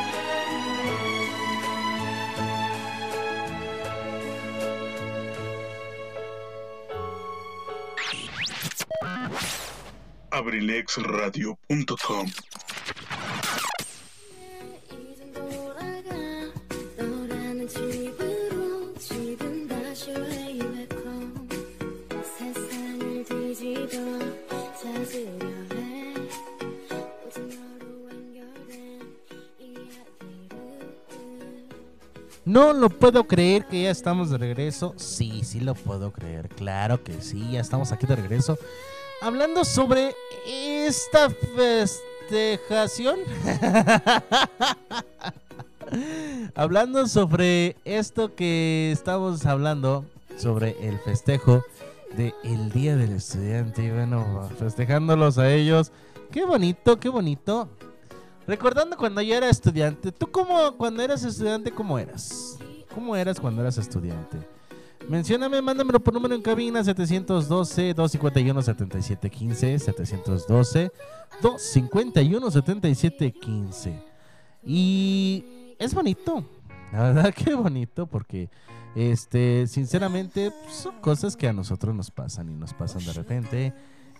Speaker 5: 를
Speaker 1: No lo puedo creer que ya estamos de regreso. Sí, sí lo puedo creer. Claro que sí, ya estamos aquí de regreso. Hablando sobre esta festejación. hablando sobre esto que estamos hablando, sobre el festejo del el Día del Estudiante. Y bueno, festejándolos a ellos. Qué bonito, qué bonito. Recordando cuando yo era estudiante, ¿tú cómo, cuando eras estudiante, cómo eras? ¿Cómo eras cuando eras estudiante? Mencióname, mándamelo por número en cabina 712-251-7715, 712-251-7715. Y es bonito, la verdad que bonito porque, este, sinceramente, pues, son cosas que a nosotros nos pasan y nos pasan de repente.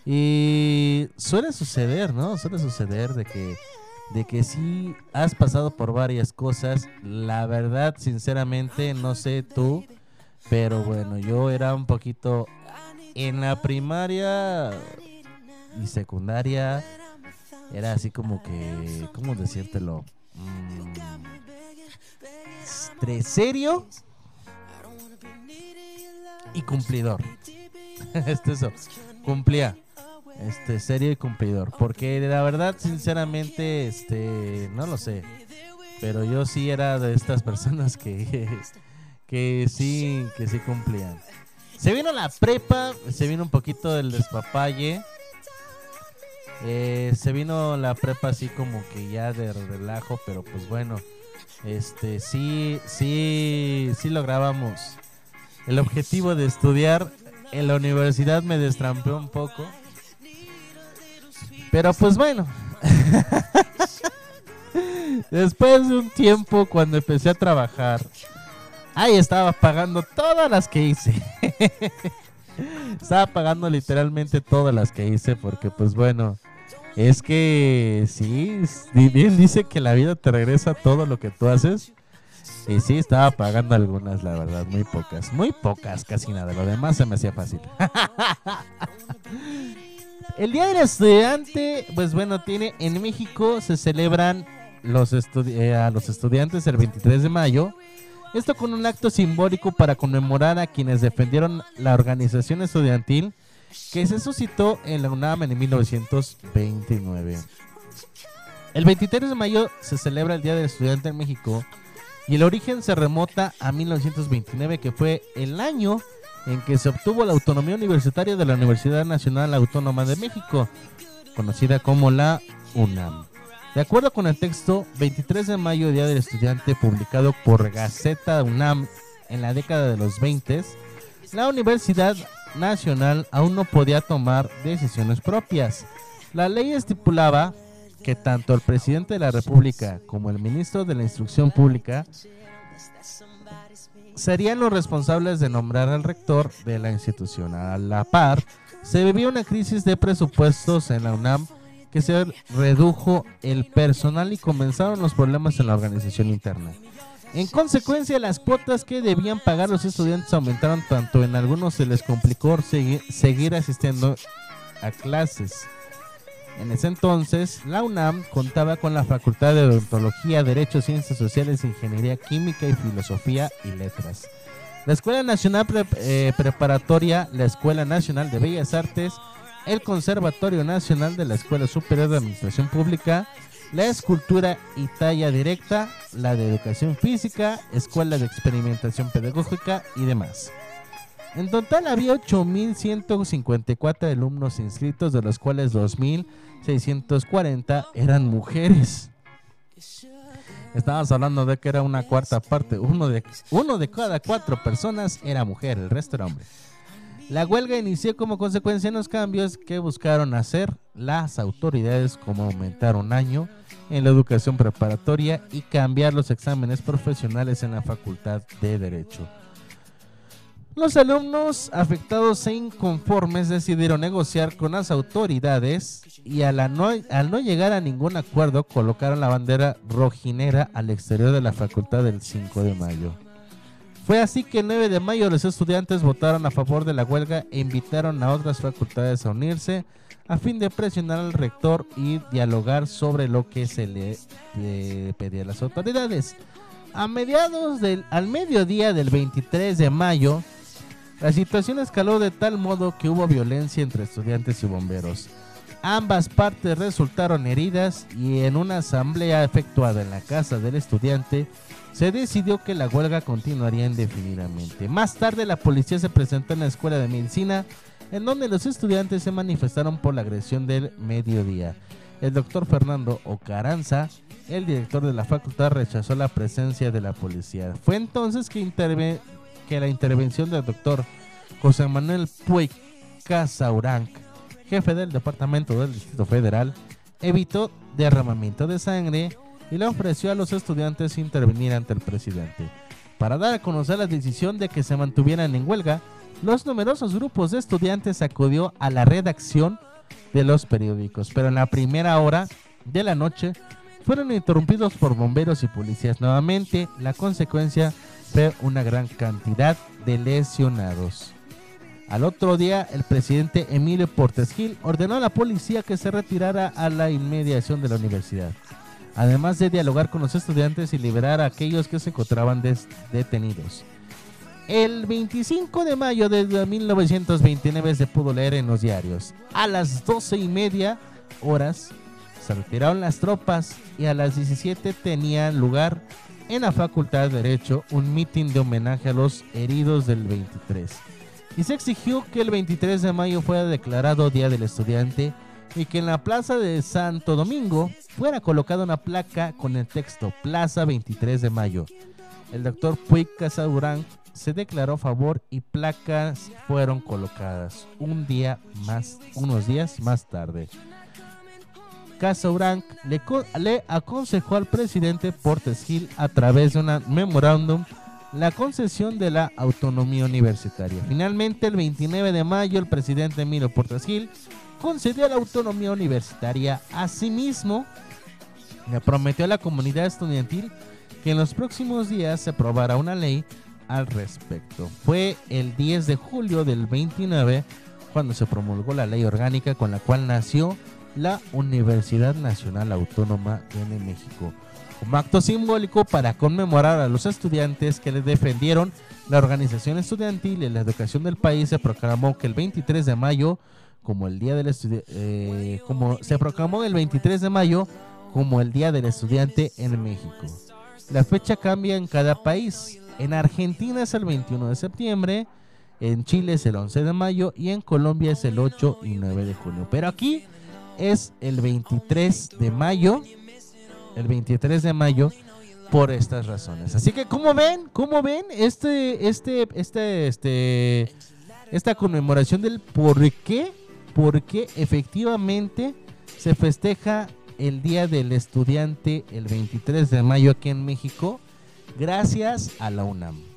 Speaker 1: Y suele suceder, ¿no? Suele suceder de que de que sí has pasado por varias cosas. La verdad, sinceramente, no sé tú, pero bueno, yo era un poquito en la primaria y secundaria. Era así como que, ¿cómo decírtelo? Mm, entre serio y cumplidor. este eso, cumplía. Este, serio y cumplidor. Porque la verdad, sinceramente, este, no lo sé. Pero yo sí era de estas personas que, que sí, que sí cumplían. Se vino la prepa, se vino un poquito el despapalle. Eh, se vino la prepa así como que ya de relajo, pero pues bueno, este sí, sí, sí lográbamos el objetivo de estudiar. En la universidad me destrampé un poco. Pero pues bueno. Después de un tiempo, cuando empecé a trabajar, ahí estaba pagando todas las que hice. estaba pagando literalmente todas las que hice porque pues bueno, es que sí, bien dice que la vida te regresa todo lo que tú haces. Y sí, estaba pagando algunas, la verdad, muy pocas. Muy pocas, casi nada. Lo demás se me hacía fácil. El Día del Estudiante, pues bueno, tiene en México se celebran los estudi- eh, a los estudiantes el 23 de mayo. Esto con un acto simbólico para conmemorar a quienes defendieron la organización estudiantil que se suscitó en la UNAM en 1929. El 23 de mayo se celebra el Día del Estudiante en México y el origen se remota a 1929, que fue el año en que se obtuvo la autonomía universitaria de la Universidad Nacional Autónoma de México, conocida como la UNAM. De acuerdo con el texto 23 de mayo, Día del Estudiante, publicado por Gaceta UNAM en la década de los 20, la Universidad Nacional aún no podía tomar decisiones propias. La ley estipulaba que tanto el presidente de la República como el ministro de la Instrucción Pública serían los responsables de nombrar al rector de la institución. A la par, se vivía una crisis de presupuestos en la UNAM que se redujo el personal y comenzaron los problemas en la organización interna. En consecuencia, las cuotas que debían pagar los estudiantes aumentaron tanto en algunos se les complicó segui- seguir asistiendo a clases. En ese entonces, la UNAM contaba con la Facultad de Odontología, Derecho, Ciencias Sociales, Ingeniería Química y Filosofía y Letras. La Escuela Nacional eh, Preparatoria, la Escuela Nacional de Bellas Artes, el Conservatorio Nacional de la Escuela Superior de Administración Pública, la Escultura y Talla Directa, la de Educación Física, Escuela de Experimentación Pedagógica y demás. En total había 8.154 alumnos inscritos, de los cuales 2.640 eran mujeres. Estábamos hablando de que era una cuarta parte. Uno de, uno de cada cuatro personas era mujer, el resto era hombre. La huelga inició como consecuencia de los cambios que buscaron hacer las autoridades como aumentar un año en la educación preparatoria y cambiar los exámenes profesionales en la Facultad de Derecho. Los alumnos afectados e inconformes decidieron negociar con las autoridades y a la no- al no llegar a ningún acuerdo colocaron la bandera rojinera al exterior de la facultad del 5 de mayo. Fue así que el 9 de mayo los estudiantes votaron a favor de la huelga e invitaron a otras facultades a unirse a fin de presionar al rector y dialogar sobre lo que se le, pedía a las autoridades. A mediados del al mediodía del 23 de mayo, la situación escaló de tal modo que hubo violencia entre estudiantes y bomberos. Ambas partes resultaron heridas y en una asamblea efectuada en la casa del estudiante se decidió que la huelga continuaría indefinidamente. Más tarde la policía se presentó en la escuela de medicina en donde los estudiantes se manifestaron por la agresión del mediodía. El doctor Fernando Ocaranza, el director de la facultad, rechazó la presencia de la policía. Fue entonces que, la intervención del doctor José Manuel Puig Casauranc, jefe del Departamento del Distrito Federal, evitó derramamiento de sangre y le ofreció a los estudiantes intervenir ante el presidente. Para dar a conocer la decisión de que se mantuvieran en huelga, los numerosos grupos de estudiantes acudió a la redacción de los periódicos, pero en la primera hora de la noche fueron interrumpidos por bomberos y policías nuevamente. La consecuencia fue una gran cantidad de lesionados. Al otro día, el presidente Emilio Portes Gil ordenó a la policía que se retirara a la inmediación de la universidad, además de dialogar con los estudiantes y liberar a aquellos que se encontraban detenidos. El 25 de mayo de 1929 se pudo leer en los diarios. A las 12 y media horas se retiraron las tropas y a las 17 tenía lugar en la Facultad de Derecho un mitin de homenaje a los heridos del 23. Y se exigió que el 23 de mayo fuera declarado Día del Estudiante y que en la Plaza de Santo Domingo fuera colocada una placa con el texto Plaza 23 de Mayo. El doctor Puig Casadurán se declaró a favor y placas fueron colocadas un día más, unos días más tarde. Casabranc le, le aconsejó al presidente Portes Gil a través de un memorándum la concesión de la autonomía universitaria. Finalmente, el 29 de mayo, el presidente Emilio Portes Gil concedió la autonomía universitaria. Asimismo, le prometió a la comunidad estudiantil que en los próximos días se aprobará una ley al respecto. Fue el 10 de julio del 29 cuando se promulgó la ley orgánica con la cual nació la Universidad Nacional Autónoma de México. Como acto simbólico para conmemorar a los estudiantes que les defendieron la organización estudiantil y la educación del país, se proclamó que el 23 de mayo, como el día del eh, como se proclamó el 23 de mayo como el Día del Estudiante en México. La fecha cambia en cada país. En Argentina es el 21 de septiembre, en Chile es el 11 de mayo y en Colombia es el 8 y 9 de junio. Pero aquí es el 23 de mayo, el 23 de mayo por estas razones. Así que como ven, como ven este este este este esta conmemoración del por qué, por qué efectivamente se festeja el Día del Estudiante el 23 de mayo aquí en México gracias a la UNAM.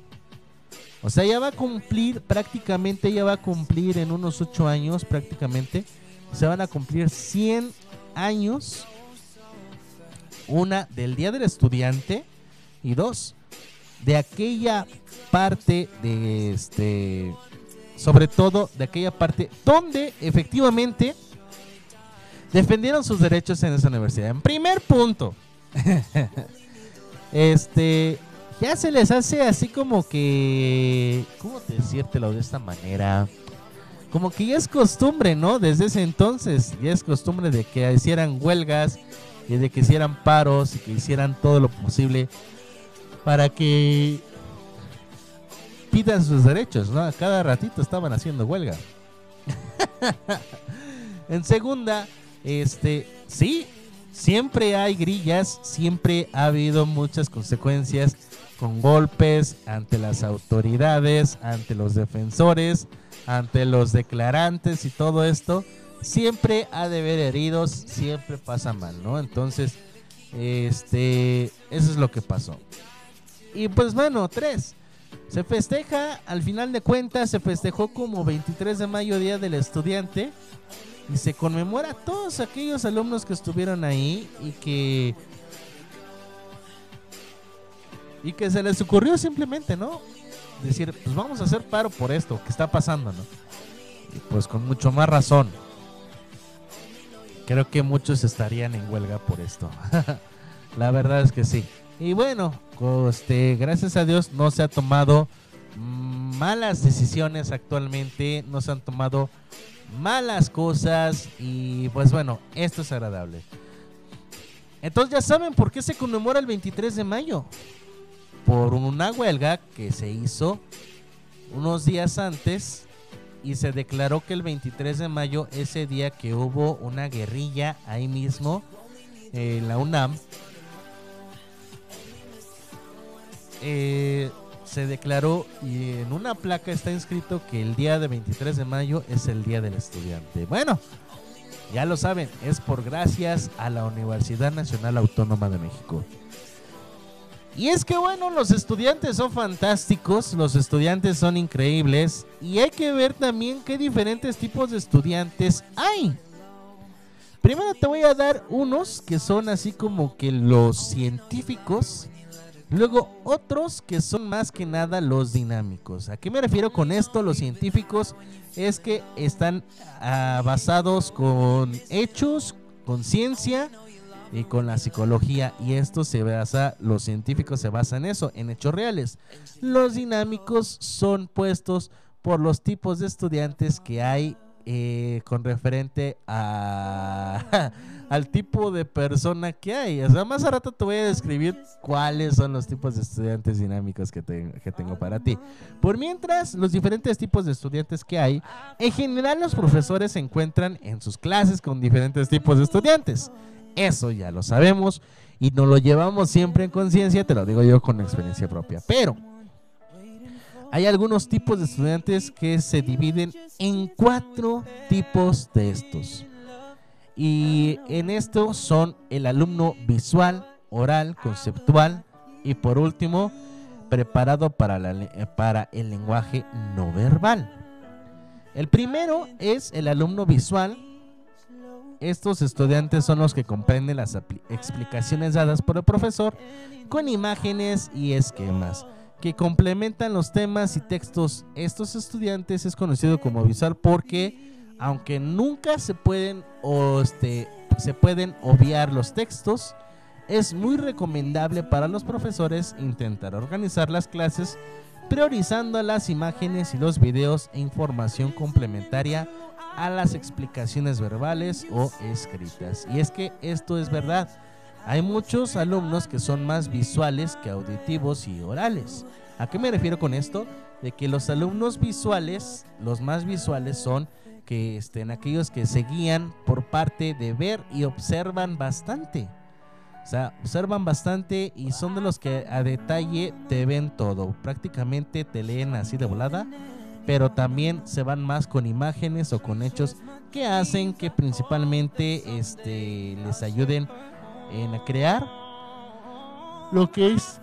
Speaker 1: O sea, ya va a cumplir, prácticamente ya va a cumplir en unos 8 años, prácticamente, se van a cumplir 100 años. Una del Día del Estudiante y dos de aquella parte de este, sobre todo de aquella parte donde efectivamente defendieron sus derechos en esa universidad. En primer punto, este, ya se les hace así como que, ¿cómo decírtelo de esta manera? Como que ya es costumbre, ¿no? Desde ese entonces, ya es costumbre de que hicieran huelgas y de que hicieran paros y que hicieran todo lo posible para que pidan sus derechos, ¿no? Cada ratito estaban haciendo huelga. en segunda, este, sí, siempre hay grillas, siempre ha habido muchas consecuencias con golpes ante las autoridades, ante los defensores, ante los declarantes y todo esto. Siempre ha de haber heridos, siempre pasa mal, ¿no? Entonces, este, eso es lo que pasó. Y pues bueno, tres. Se festeja, al final de cuentas, se festejó como 23 de mayo, Día del Estudiante. Y se conmemora a todos aquellos alumnos que estuvieron ahí y que. Y que se les ocurrió simplemente, ¿no? Decir, pues vamos a hacer paro por esto que está pasando, ¿no? Y pues con mucho más razón. Creo que muchos estarían en huelga por esto. La verdad es que sí. Y bueno, este, gracias a Dios no se ha tomado malas decisiones actualmente, no se han tomado malas cosas y pues bueno, esto es agradable. Entonces ya saben por qué se conmemora el 23 de mayo. Por una huelga que se hizo unos días antes y se declaró que el 23 de mayo, ese día que hubo una guerrilla ahí mismo en la UNAM, eh, se declaró y en una placa está inscrito que el día de 23 de mayo es el día del estudiante. Bueno, ya lo saben, es por gracias a la Universidad Nacional Autónoma de México. Y es que bueno, los estudiantes son fantásticos, los estudiantes son increíbles y hay que ver también qué diferentes tipos de estudiantes hay. Primero te voy a dar unos que son así como que los científicos, luego otros que son más que nada los dinámicos. ¿A qué me refiero con esto? Los científicos es que están ah, basados con hechos, con ciencia y con la psicología y esto se basa, los científicos se basan en eso, en hechos reales. Los dinámicos son puestos por los tipos de estudiantes que hay eh, con referente a al tipo de persona que hay. O más a rato te voy a describir cuáles son los tipos de estudiantes dinámicos que, te- que tengo para ti. Por mientras, los diferentes tipos de estudiantes que hay, en general los profesores se encuentran en sus clases con diferentes tipos de estudiantes. Eso ya lo sabemos y nos lo llevamos siempre en conciencia, te lo digo yo con experiencia propia. Pero hay algunos tipos de estudiantes que se dividen en cuatro tipos de estos. Y en esto son el alumno visual, oral, conceptual y por último, preparado para, para el lenguaje no verbal. El primero es el alumno visual. Estos estudiantes son los que comprenden las explicaciones dadas por el profesor con imágenes y esquemas que complementan los temas y textos. Estos estudiantes es conocido como visual porque aunque nunca se pueden este se pueden obviar los textos, es muy recomendable para los profesores intentar organizar las clases priorizando las imágenes y los videos e información complementaria a las explicaciones verbales o escritas. Y es que esto es verdad. Hay muchos alumnos que son más visuales que auditivos y orales. ¿A qué me refiero con esto? De que los alumnos visuales, los más visuales son que estén aquellos que se guían por parte de ver y observan bastante. O sea, observan bastante y son de los que a detalle te ven todo. Prácticamente te leen así de volada, pero también se van más con imágenes o con hechos que hacen que principalmente este, les ayuden en crear lo que es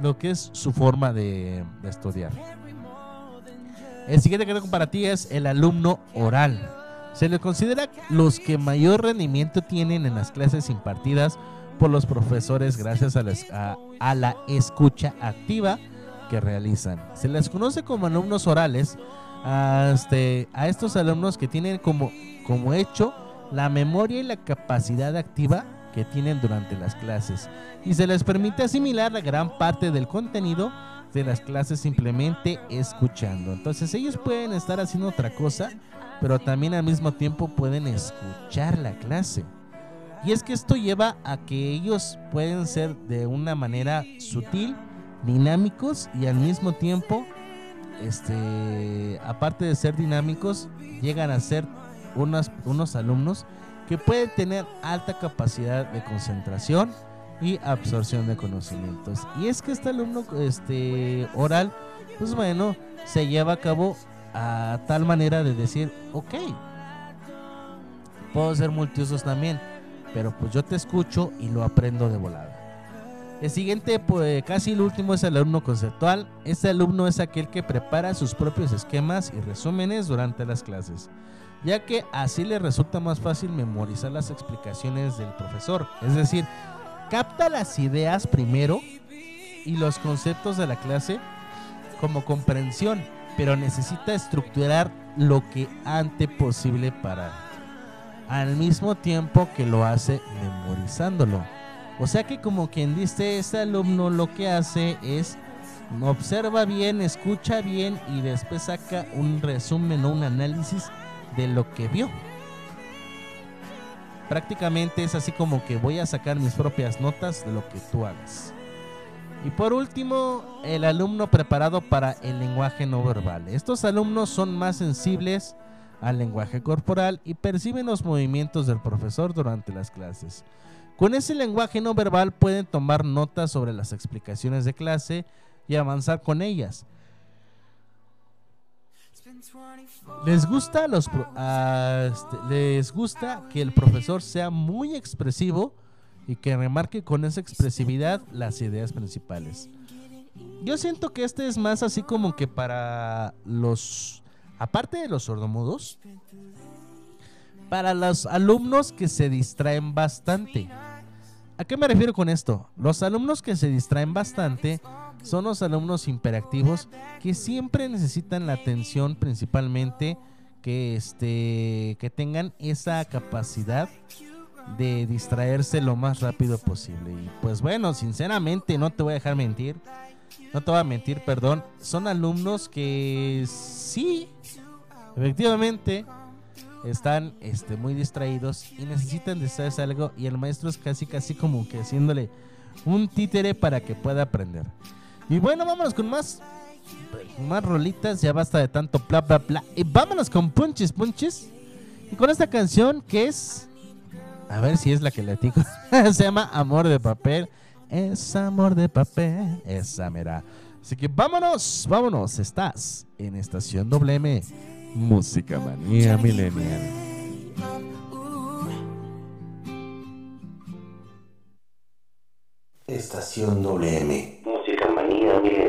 Speaker 1: lo que es su forma de, de estudiar. El siguiente que tengo para ti es el alumno oral. Se le considera los que mayor rendimiento tienen en las clases impartidas por los profesores gracias a la escucha activa que realizan. Se les conoce como alumnos orales a, este, a estos alumnos que tienen como, como hecho la memoria y la capacidad activa que tienen durante las clases y se les permite asimilar la gran parte del contenido de las clases simplemente escuchando. Entonces ellos pueden estar haciendo otra cosa, pero también al mismo tiempo pueden escuchar la clase. Y es que esto lleva a que ellos pueden ser de una manera sutil, dinámicos y al mismo tiempo, este, aparte de ser dinámicos, llegan a ser unos, unos alumnos que pueden tener alta capacidad de concentración y absorción de conocimientos. Y es que este alumno este, oral, pues bueno, se lleva a cabo a tal manera de decir, ok, puedo ser multiusos también, pero pues yo te escucho y lo aprendo de volada. El siguiente, pues casi el último es el alumno conceptual. Este alumno es aquel que prepara sus propios esquemas y resúmenes durante las clases, ya que así le resulta más fácil memorizar las explicaciones del profesor. Es decir, capta las ideas primero y los conceptos de la clase como comprensión, pero necesita estructurar lo que antes posible para al mismo tiempo que lo hace memorizándolo. O sea que como quien dice, este alumno lo que hace es observa bien, escucha bien y después saca un resumen o un análisis de lo que vio. Prácticamente es así como que voy a sacar mis propias notas de lo que tú hagas. Y por último, el alumno preparado para el lenguaje no verbal. Estos alumnos son más sensibles al lenguaje corporal y perciben los movimientos del profesor durante las clases. Con ese lenguaje no verbal pueden tomar notas sobre las explicaciones de clase y avanzar con ellas. Les gusta, los pro- este, les gusta que el profesor sea muy expresivo y que remarque con esa expresividad las ideas principales. Yo siento que este es más así como que para los, aparte de los sordomudos, para los alumnos que se distraen bastante. ¿A qué me refiero con esto? Los alumnos que se distraen bastante son los alumnos hiperactivos que siempre necesitan la atención principalmente que este que tengan esa capacidad de distraerse lo más rápido posible. Y pues bueno, sinceramente no te voy a dejar mentir. No te voy a mentir, perdón. Son alumnos que sí, efectivamente, están este, muy distraídos y necesitan distraerse algo. Y el maestro es casi, casi como que haciéndole un títere para que pueda aprender. Y bueno, vámonos con más, más rolitas. Ya basta de tanto bla, bla, bla. Y vámonos con punches, punches. Y con esta canción que es. A ver si es la que le digo. Se llama Amor de Papel. Es amor de papel. Esa mera. Así que vámonos, vámonos. Estás en Estación WM. Música Manía Millennial.
Speaker 3: Estación WM. Música manía milenial.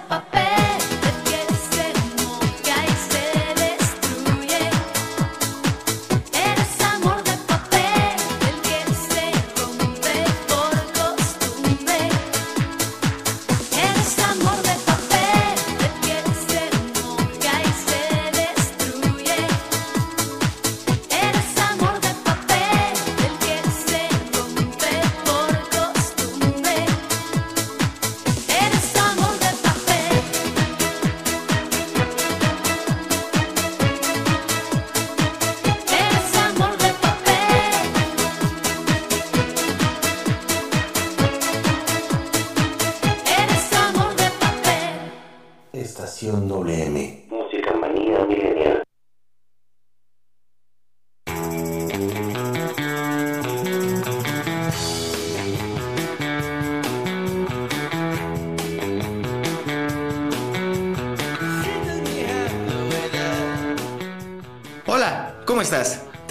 Speaker 7: pa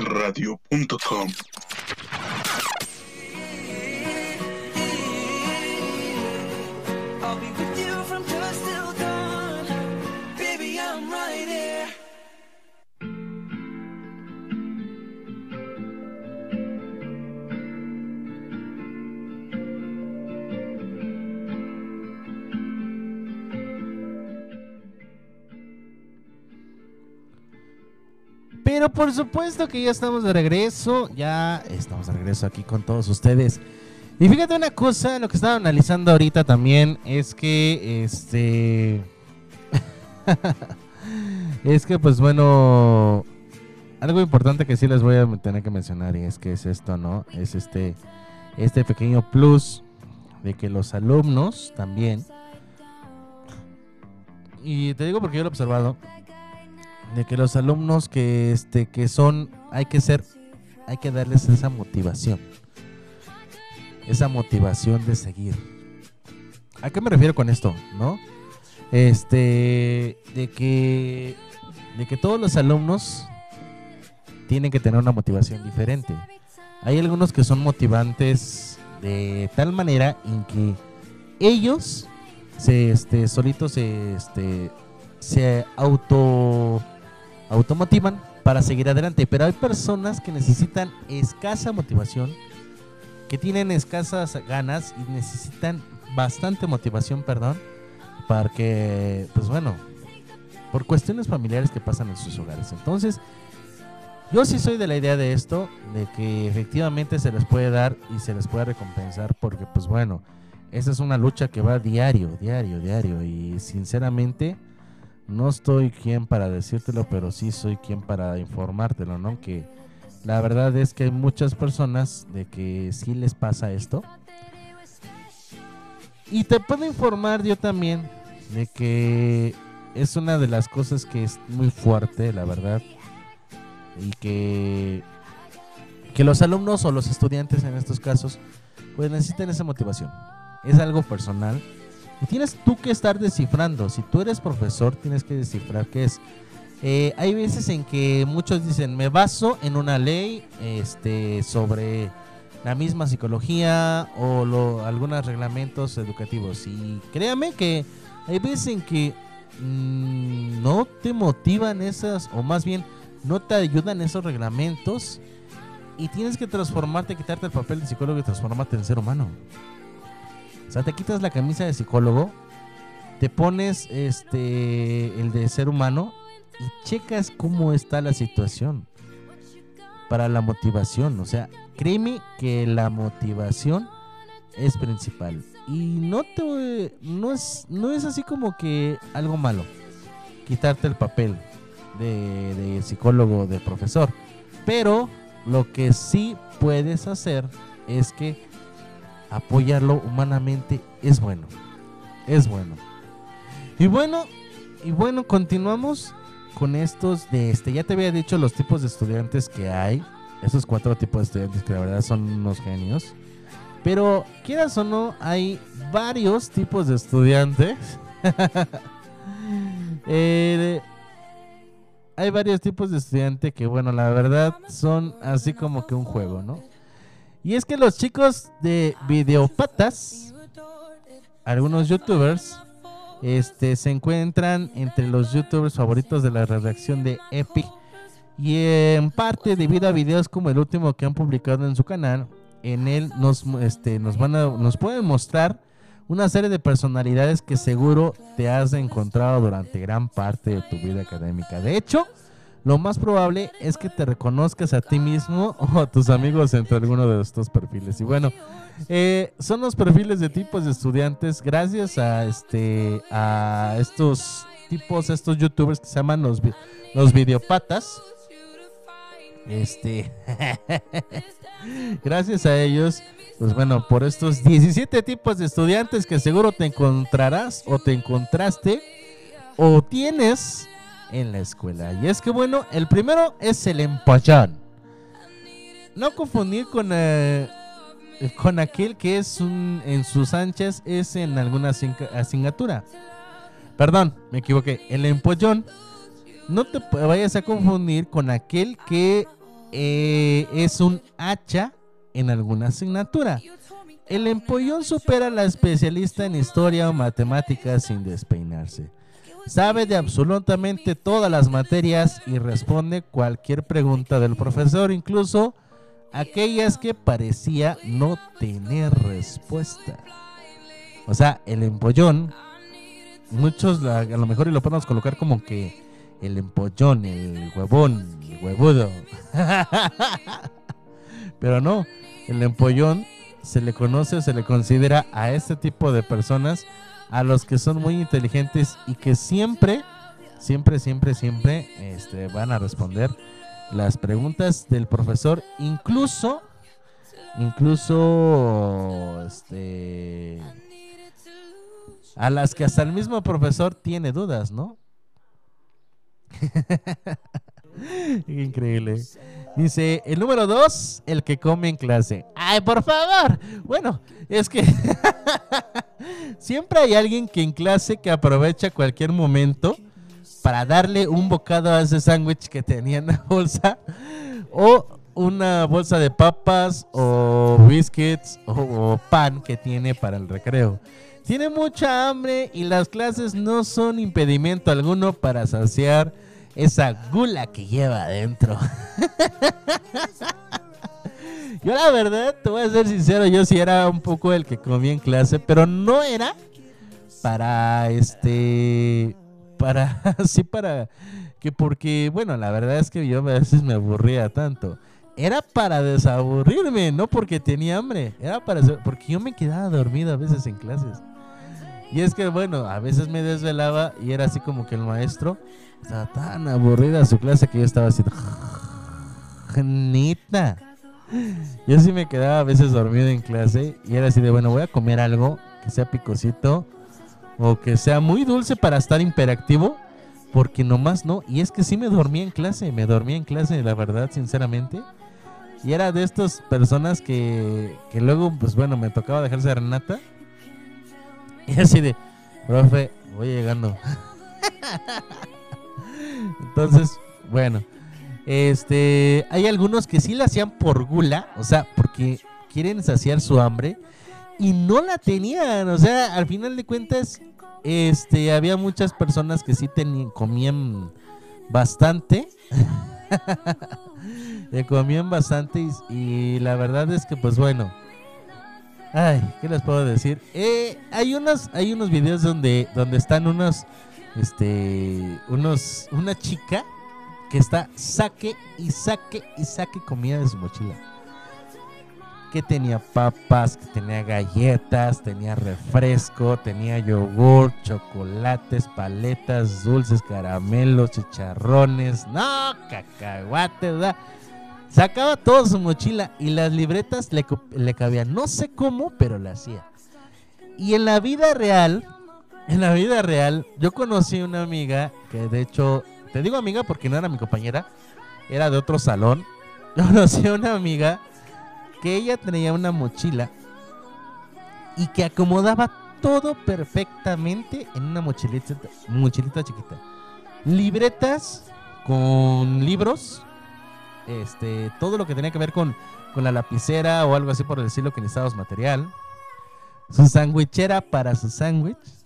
Speaker 8: abrilexradio.com.
Speaker 1: por supuesto que ya estamos de regreso, ya estamos de regreso aquí con todos ustedes. Y fíjate una cosa, lo que estaba analizando ahorita también es que este es que pues bueno, algo importante que sí les voy a tener que mencionar y es que es esto, ¿no? Es este este pequeño plus de que los alumnos también y te digo porque yo lo he observado de que los alumnos que este que son hay que ser hay que darles esa motivación. Esa motivación de seguir. A qué me refiero con esto no este de que de que todos los alumnos tienen que tener una motivación diferente. Hay algunos que son motivantes de tal manera en que ellos se este solitos se este se auto automotivan para seguir adelante, pero hay personas que necesitan escasa motivación, que tienen escasas ganas y necesitan bastante motivación, perdón, para que, pues bueno, por cuestiones familiares que pasan en sus hogares. Entonces, yo sí soy de la idea de esto, de que efectivamente se les puede dar y se les puede recompensar, porque pues bueno, esa es una lucha que va diario, diario, diario, y sinceramente no estoy quien para decírtelo, pero sí soy quien para informártelo, ¿no? Que la verdad es que hay muchas personas de que sí les pasa esto. Y te puedo informar yo también de que es una de las cosas que es muy fuerte, la verdad. Y que, que los alumnos o los estudiantes en estos casos, pues necesitan esa motivación. Es algo personal. Y tienes tú que estar descifrando. Si tú eres profesor, tienes que descifrar qué es. Eh, hay veces en que muchos dicen, me baso en una ley este, sobre la misma psicología o lo- algunos reglamentos educativos. Y créame que hay veces en que mm, no te motivan esas, o más bien no te ayudan esos reglamentos. Y tienes que transformarte, quitarte el papel de psicólogo y transformarte en ser humano. O sea, te quitas la camisa de psicólogo, te pones este el de ser humano y checas cómo está la situación para la motivación. O sea, créeme que la motivación es principal. Y no te no es, no es así como que algo malo. Quitarte el papel de, de psicólogo, de profesor. Pero lo que sí puedes hacer es que apoyarlo humanamente es bueno. Es bueno. Y bueno, y bueno, continuamos con estos de este. Ya te había dicho los tipos de estudiantes que hay. Esos cuatro tipos de estudiantes que la verdad son unos genios. Pero quieras o no, hay varios tipos de estudiantes. Hay varios tipos de estudiantes que, bueno, la verdad son así como que un juego, ¿no? Y es que los chicos de videopatas, algunos youtubers, este, se encuentran entre los youtubers favoritos de la redacción de Epic. Y en parte debido a videos como el último que han publicado en su canal, en él nos, este, nos, van a, nos pueden mostrar una serie de personalidades que seguro te has encontrado durante gran parte de tu vida académica. De hecho, lo más probable es que te reconozcas a ti mismo o a tus amigos entre alguno de estos perfiles. Y bueno, eh, son los perfiles de tipos de estudiantes gracias a este a estos tipos, estos youtubers que se llaman los, los videopatas. Este, gracias a ellos, pues bueno, por estos 17 tipos de estudiantes que seguro te encontrarás o te encontraste o tienes en la escuela. Y es que bueno, el primero es el empollón. No confundir con, eh, con aquel que es un, en sus anchas es en alguna asign- asignatura. Perdón, me equivoqué. El empollón no te vayas a confundir con aquel que eh, es un hacha en alguna asignatura. El empollón supera a la especialista en historia o matemáticas sin despeinarse. Sabe de absolutamente todas las materias y responde cualquier pregunta del profesor, incluso aquellas que parecía no tener respuesta. O sea, el empollón, muchos la- a lo mejor y lo podemos colocar como que el empollón, el huevón, el huevudo. Pero no, el empollón se le conoce o se le considera a este tipo de personas a los que son muy inteligentes y que siempre, siempre, siempre, siempre este, van a responder las preguntas del profesor, incluso, incluso, este, a las que hasta el mismo profesor tiene dudas, ¿no? Increíble. Dice, el número dos, el que come en clase. Ay, por favor. Bueno, es que siempre hay alguien que en clase que aprovecha cualquier momento para darle un bocado a ese sándwich que tenía en la bolsa o una bolsa de papas o biscuits o, o pan que tiene para el recreo. Tiene mucha hambre y las clases no son impedimento alguno para saciar esa gula que lleva adentro. yo la verdad, te voy a ser sincero, yo sí era un poco el que comía en clase, pero no era para este para sí para que porque bueno, la verdad es que yo a veces me aburría tanto. Era para desaburrirme, no porque tenía hambre, era para porque yo me quedaba dormido a veces en clases. Y es que bueno, a veces me desvelaba y era así como que el maestro estaba tan aburrida su clase que yo estaba así. Neta. Yo sí me quedaba a veces dormido en clase y era así de, bueno, voy a comer algo que sea picosito o que sea muy dulce para estar imperactivo, porque nomás no. Y es que sí me dormía en clase, me dormía en clase, la verdad, sinceramente. Y era de estas personas que, que luego, pues bueno, me tocaba dejarse de Renata. Y así de, profe, voy llegando. Entonces, bueno, este, hay algunos que sí la hacían por gula, o sea, porque quieren saciar su hambre y no la tenían, o sea, al final de cuentas, este, había muchas personas que sí comían bastante, comían bastante y, y la verdad es que, pues bueno, ay, ¿qué les puedo decir? Eh, hay unos, hay unos videos donde, donde están unos, este, unos, una chica que está saque y saque y saque comida de su mochila. Que tenía papas, que tenía galletas, tenía refresco, tenía yogur, chocolates, paletas, dulces, caramelos, chicharrones, no, cacahuates, ¿verdad? Sacaba toda su mochila y las libretas le, le cabían. No sé cómo, pero la hacía. Y en la vida real, en la vida real, yo conocí una amiga que de hecho, te digo amiga porque no era mi compañera, era de otro salón. Conocí a una amiga que ella tenía una mochila y que acomodaba todo perfectamente en una mochilita, mochilita chiquita. Libretas con libros, este, todo lo que tenía que ver con, con la lapicera o algo así por decirlo que necesitábamos material. Su sandwichera para su sándwich.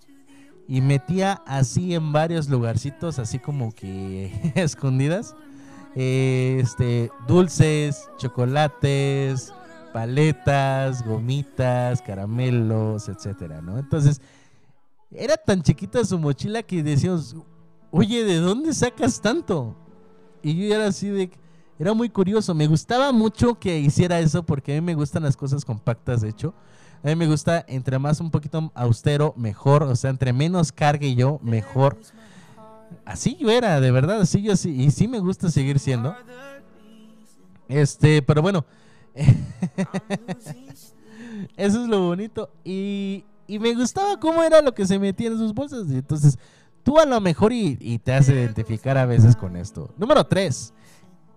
Speaker 1: Y metía así en varios lugarcitos, así como que escondidas. este, dulces, chocolates, paletas, gomitas, caramelos, etcétera, ¿no? Entonces, era tan chiquita su mochila que decíamos, oye, ¿de dónde sacas tanto? Y yo era así de, era muy curioso, me gustaba mucho que hiciera eso porque a mí me gustan las cosas compactas, de hecho. A mí me gusta, entre más un poquito austero, mejor, o sea, entre menos cargue yo, mejor. Así yo era, de verdad, así yo sí, y sí me gusta seguir siendo. Este, pero bueno, eso es lo bonito. Y, y me gustaba cómo era lo que se metía en sus bolsas. Y entonces, tú a lo mejor y, y te hace identificar a veces con esto. Número 3.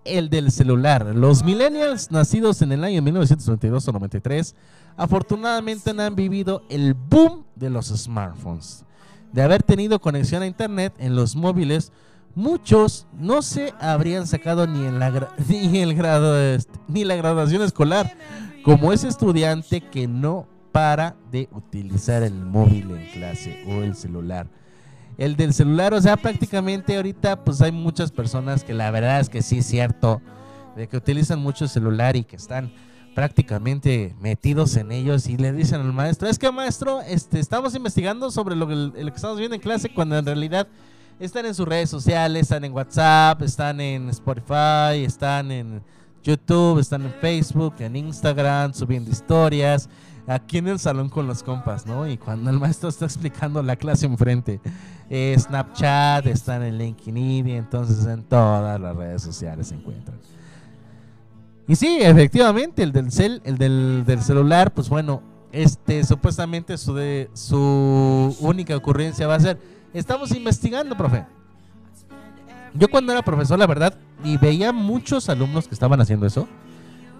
Speaker 1: El del celular. Los millennials nacidos en el año 1992 o 93 afortunadamente no han vivido el boom de los smartphones. De haber tenido conexión a internet en los móviles, muchos no se habrían sacado ni, en la, ni, el grado, ni la graduación escolar, como ese estudiante que no para de utilizar el móvil en clase o el celular. El del celular, o sea, prácticamente ahorita pues hay muchas personas que la verdad es que sí es cierto, de que utilizan mucho el celular y que están prácticamente metidos en ellos y le dicen al maestro, es que maestro, este, estamos investigando sobre lo que, lo que estamos viendo en clase cuando en realidad están en sus redes sociales, están en WhatsApp, están en Spotify, están en YouTube, están en Facebook, en Instagram, subiendo historias, aquí en el salón con los compas, ¿no? Y cuando el maestro está explicando la clase enfrente, Snapchat, están en LinkedIn y entonces en todas las redes sociales se encuentran. Y sí, efectivamente, el del cel, el del, celular, pues bueno, este supuestamente su de su única ocurrencia va a ser, estamos investigando, profe. Yo cuando era profesor, la verdad, y veía muchos alumnos que estaban haciendo eso,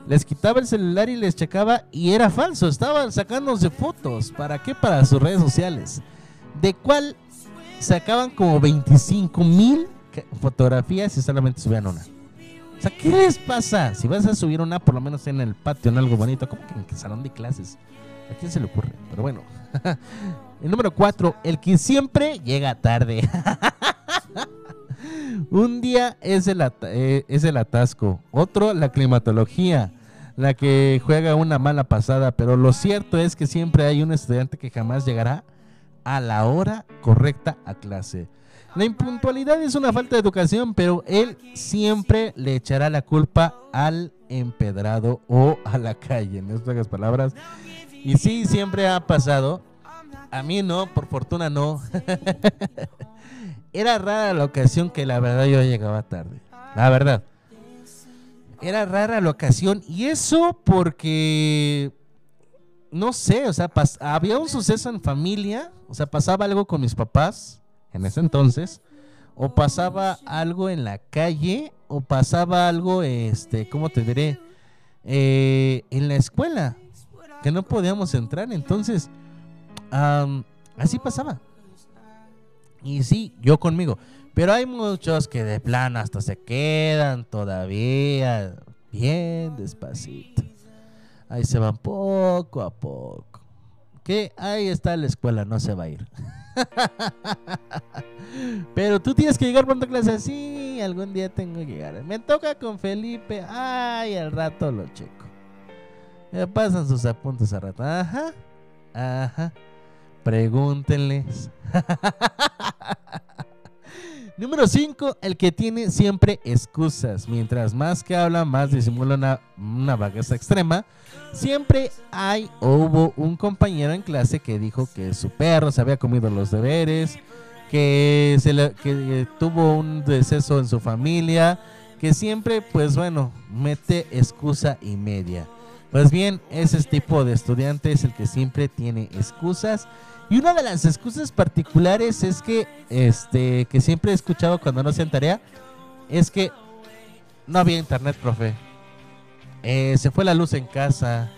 Speaker 1: les quitaba el celular y les checaba y era falso, estaban sacándose fotos, ¿para qué? Para sus redes sociales. De cual sacaban como 25 mil fotografías y solamente subían una. O sea, ¿qué les pasa? Si vas a subir una, por lo menos en el patio, en algo bonito, como que en el salón de clases. ¿A quién se le ocurre? Pero bueno. el número 4, el que siempre llega tarde. Un día es el, eh, es el atasco, otro la climatología, la que juega una mala pasada, pero lo cierto es que siempre hay un estudiante que jamás llegará a la hora correcta a clase. La impuntualidad es una falta de educación, pero él siempre le echará la culpa al empedrado o a la calle, en estas palabras. Y sí, siempre ha pasado. A mí no, por fortuna no. Era rara la ocasión que la verdad yo llegaba tarde. La verdad. Era rara la ocasión. Y eso porque, no sé, o sea, pas- había un suceso en familia. O sea, pasaba algo con mis papás en ese entonces. O pasaba algo en la calle. O pasaba algo, este, ¿cómo te diré? Eh, en la escuela. Que no podíamos entrar. Entonces, am, así pasaba. Y sí, yo conmigo. Pero hay muchos que de plano hasta se quedan todavía bien despacito. Ahí se van poco a poco. Que ahí está la escuela, no se va a ir. Pero tú tienes que llegar pronto a clase. Sí, algún día tengo que llegar. Me toca con Felipe. Ay, al rato lo checo. Me pasan sus apuntes a rato. Ajá. Ajá. Pregúntenles. Número 5, el que tiene siempre excusas. Mientras más que habla, más disimula una, una vagueza extrema. Siempre hay o hubo un compañero en clase que dijo que su perro se había comido los deberes, que, se le- que tuvo un deceso en su familia, que siempre, pues bueno, mete excusa y media. Pues bien, ese tipo de estudiante es el que siempre tiene excusas. Y una de las excusas particulares es que, este, que siempre he escuchado cuando no hacían tarea, es que no había internet, profe. Eh, se fue la luz en casa.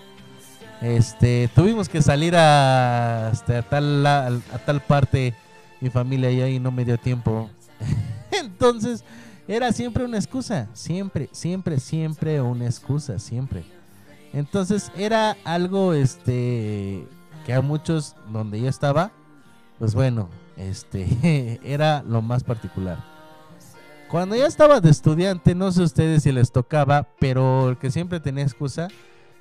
Speaker 1: Este, tuvimos que salir a, este, a tal, la- a tal parte, mi familia y ahí no me dio tiempo. Entonces, era siempre una excusa, siempre, siempre, siempre una excusa, siempre. Entonces, era algo, este, que a muchos donde yo estaba, pues bueno, este, era lo más particular. Cuando ya estaba de estudiante, no sé ustedes si les tocaba, pero el que siempre tenía excusa,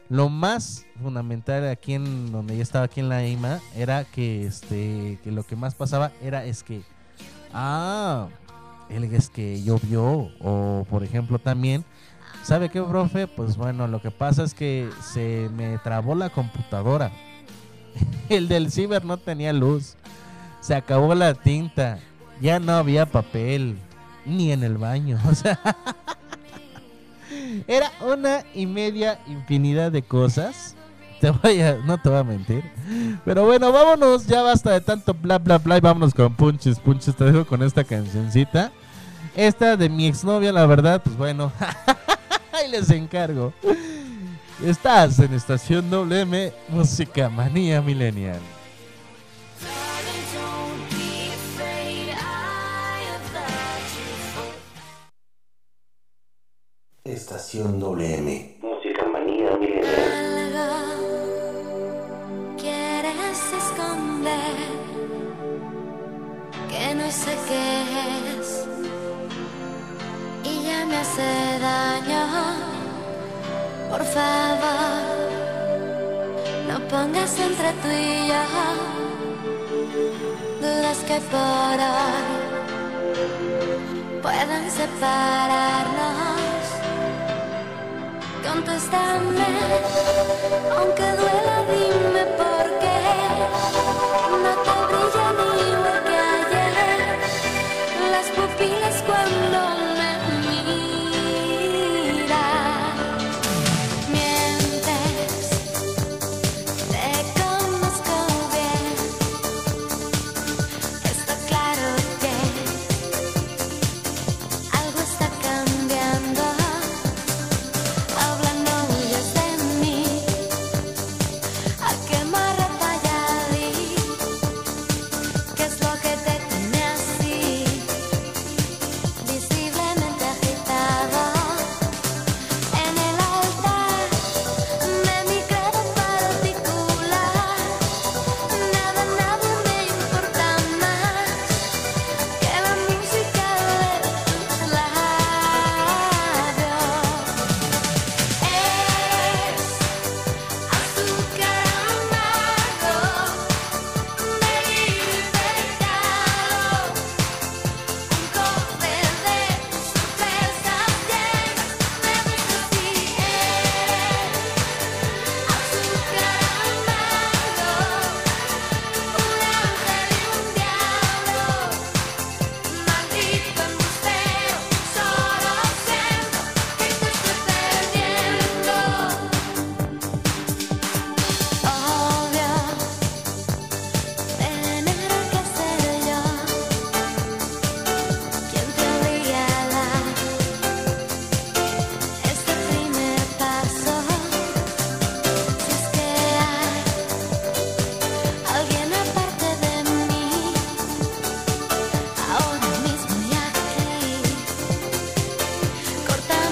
Speaker 1: lo más fundamental aquí en donde yo estaba aquí en la IMA era que este que lo que más pasaba era es que ah, el es que llovió o por ejemplo también ¿Sabe qué, profe? Pues bueno, lo que pasa es que se me trabó la computadora. El del ciber no tenía luz. Se acabó la tinta. Ya no había papel. Ni en el baño. O sea, era una y media infinidad de cosas. Te voy a, no te voy a mentir. Pero bueno, vámonos. Ya basta de tanto bla bla bla. Y vámonos con punches, punches. Te dejo con esta cancioncita. Esta de mi exnovia, la verdad, pues bueno. Ahí les encargo. Estás en Estación WM, Música Manía Millennial.
Speaker 3: Estación WM. Música manía milenial.
Speaker 5: Algo quieres esconder que no sé qué es y ya me hace daño. Por favor, no pongas entre tú y yo dudas que por hoy puedan separarnos. Contéstame, aunque duela, dime por qué no te brilla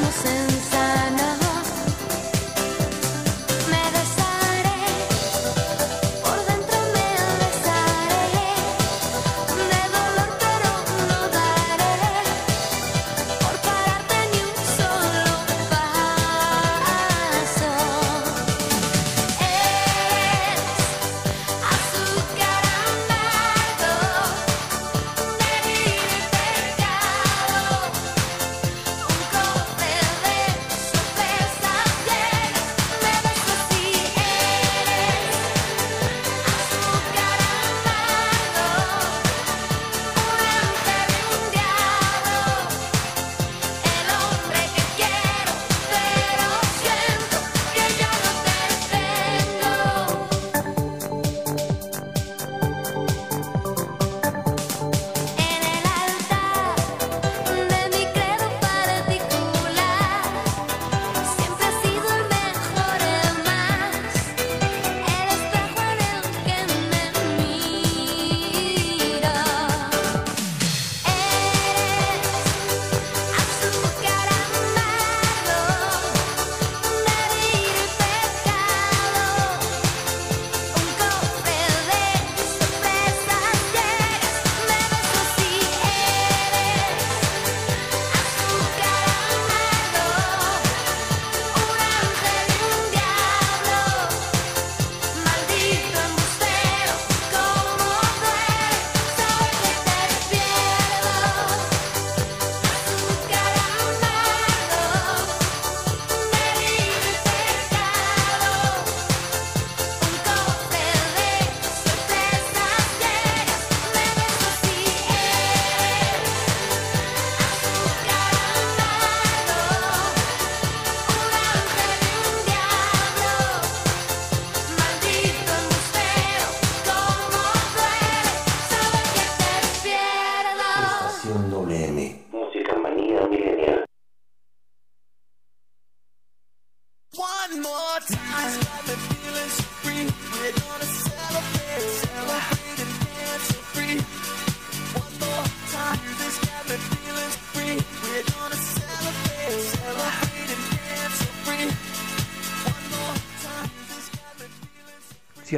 Speaker 9: innocence.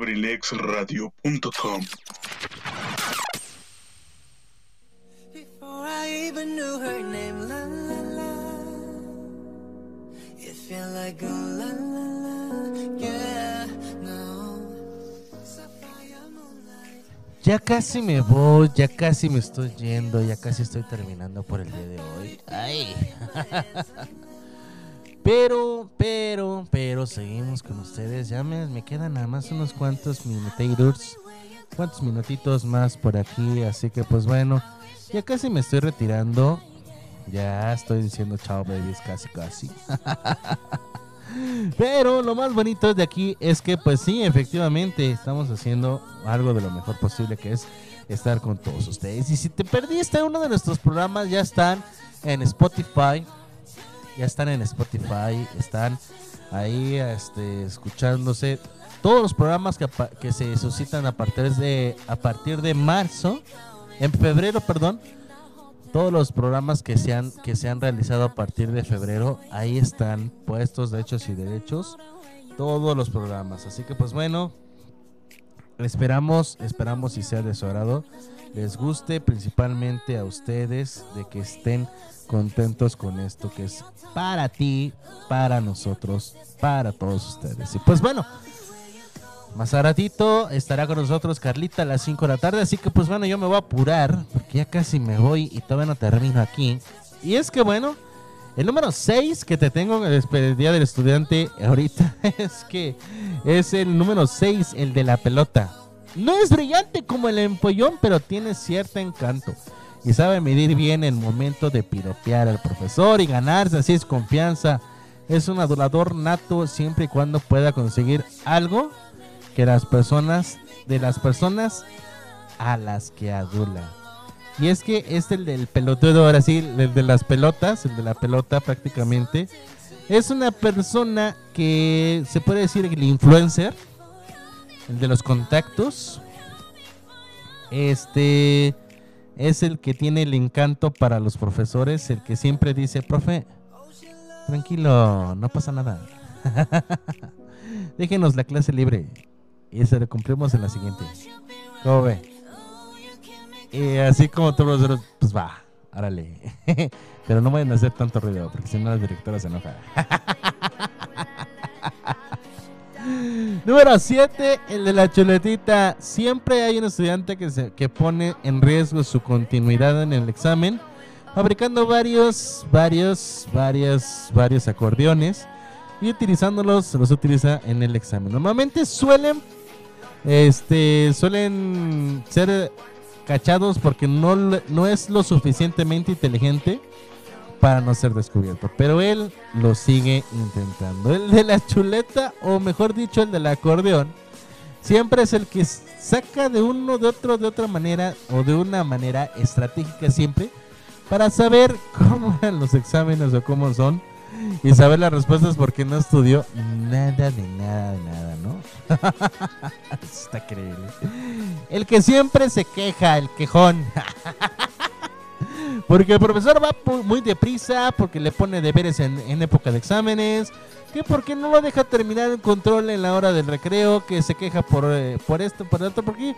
Speaker 8: abrilexradio.com
Speaker 10: Before I even knew her name, la la la. It felt like oh la la la, yeah, no. Sapphire moonlight.
Speaker 1: Ya casi me voy, ya casi me estoy yendo, ya casi estoy terminando por el día de hoy. Ay. Pero, pero, pero seguimos con ustedes. Ya me, me quedan nada más unos cuantos minuteiros, cuantos minutitos más por aquí. Así que pues bueno, ya casi me estoy retirando. Ya estoy diciendo chao babies, casi casi. Pero lo más bonito de aquí es que pues sí, efectivamente estamos haciendo algo de lo mejor posible que es estar con todos ustedes. Y si te perdiste uno de nuestros programas, ya están en Spotify. Ya están en Spotify, están ahí este, escuchándose todos los programas que, se suscitan a partir de a partir de marzo, en febrero, perdón, todos los programas que se han que se han realizado a partir de febrero ahí están puestos de hechos y derechos todos los programas. Así que pues bueno esperamos esperamos y sea de su agrado. Les guste principalmente a ustedes de que estén contentos con esto que es para ti para nosotros para todos ustedes y pues bueno más a ratito estará con nosotros Carlita a las 5 de la tarde. Así que pues bueno, yo me voy a apurar porque ya casi me voy y todavía no termino aquí. Y es que bueno, el número 6 que te tengo en el Día del Estudiante ahorita es que es el número 6, el de la pelota. No es brillante como el empollón, pero tiene cierto encanto. Y sabe medir bien el momento de piropear al profesor y ganarse así es confianza. Es un adulador nato siempre y cuando pueda conseguir algo que las personas, de las personas a las que adula. Y es que es el del pelotudo, ahora sí, el de las pelotas, el de la pelota prácticamente. Es una persona que se puede decir el influencer, el de los contactos. Este es el que tiene el encanto para los profesores, el que siempre dice, profe, tranquilo, no pasa nada. Déjenos la clase libre. Y se lo cumplimos en la siguiente. ¿Cómo ve? Y así como todos los pues va, árale. Pero no vayan a hacer tanto ruido, porque si no la directora se enoja. Número 7, el de la chuletita. Siempre hay un estudiante que, se, que pone en riesgo su continuidad en el examen, fabricando varios, varios, varios, varios acordeones y utilizándolos, los utiliza en el examen. Normalmente suelen, este, suelen ser cachados porque no, no es lo suficientemente inteligente para no ser descubierto. Pero él lo sigue intentando. El de la chuleta, o mejor dicho, el del acordeón, siempre es el que saca de uno, de otro, de otra manera, o de una manera estratégica siempre, para saber cómo eran los exámenes o cómo son. Y saber las respuestas porque no estudió nada de nada de nada, ¿no? Está increíble. El que siempre se queja, el quejón. Porque el profesor va muy deprisa, porque le pone deberes en, en época de exámenes, que porque no lo deja terminar el control en la hora del recreo, que se queja por, eh, por esto, por esto, porque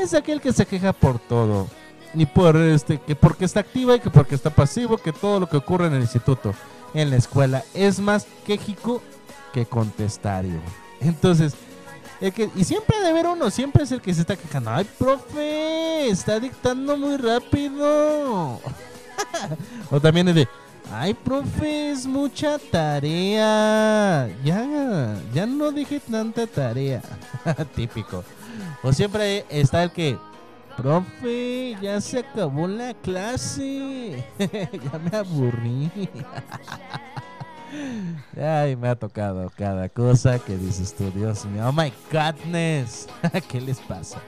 Speaker 1: es aquel que se queja por todo. Y por este, que porque está activa y que porque está pasivo, que todo lo que ocurre en el instituto, en la escuela, es más quejico que contestario. Entonces, y siempre de haber uno, siempre es el que se está quejando. Ay, profe, está dictando muy rápido. o también es de, ay, profe, es mucha tarea. Ya, ya no dije tanta tarea. Típico. O siempre está el que, profe, ya se acabó la clase. ya me aburrí. Ay, me ha tocado cada cosa que dices tú, Dios mío. Oh my godness. ¿Qué les pasa?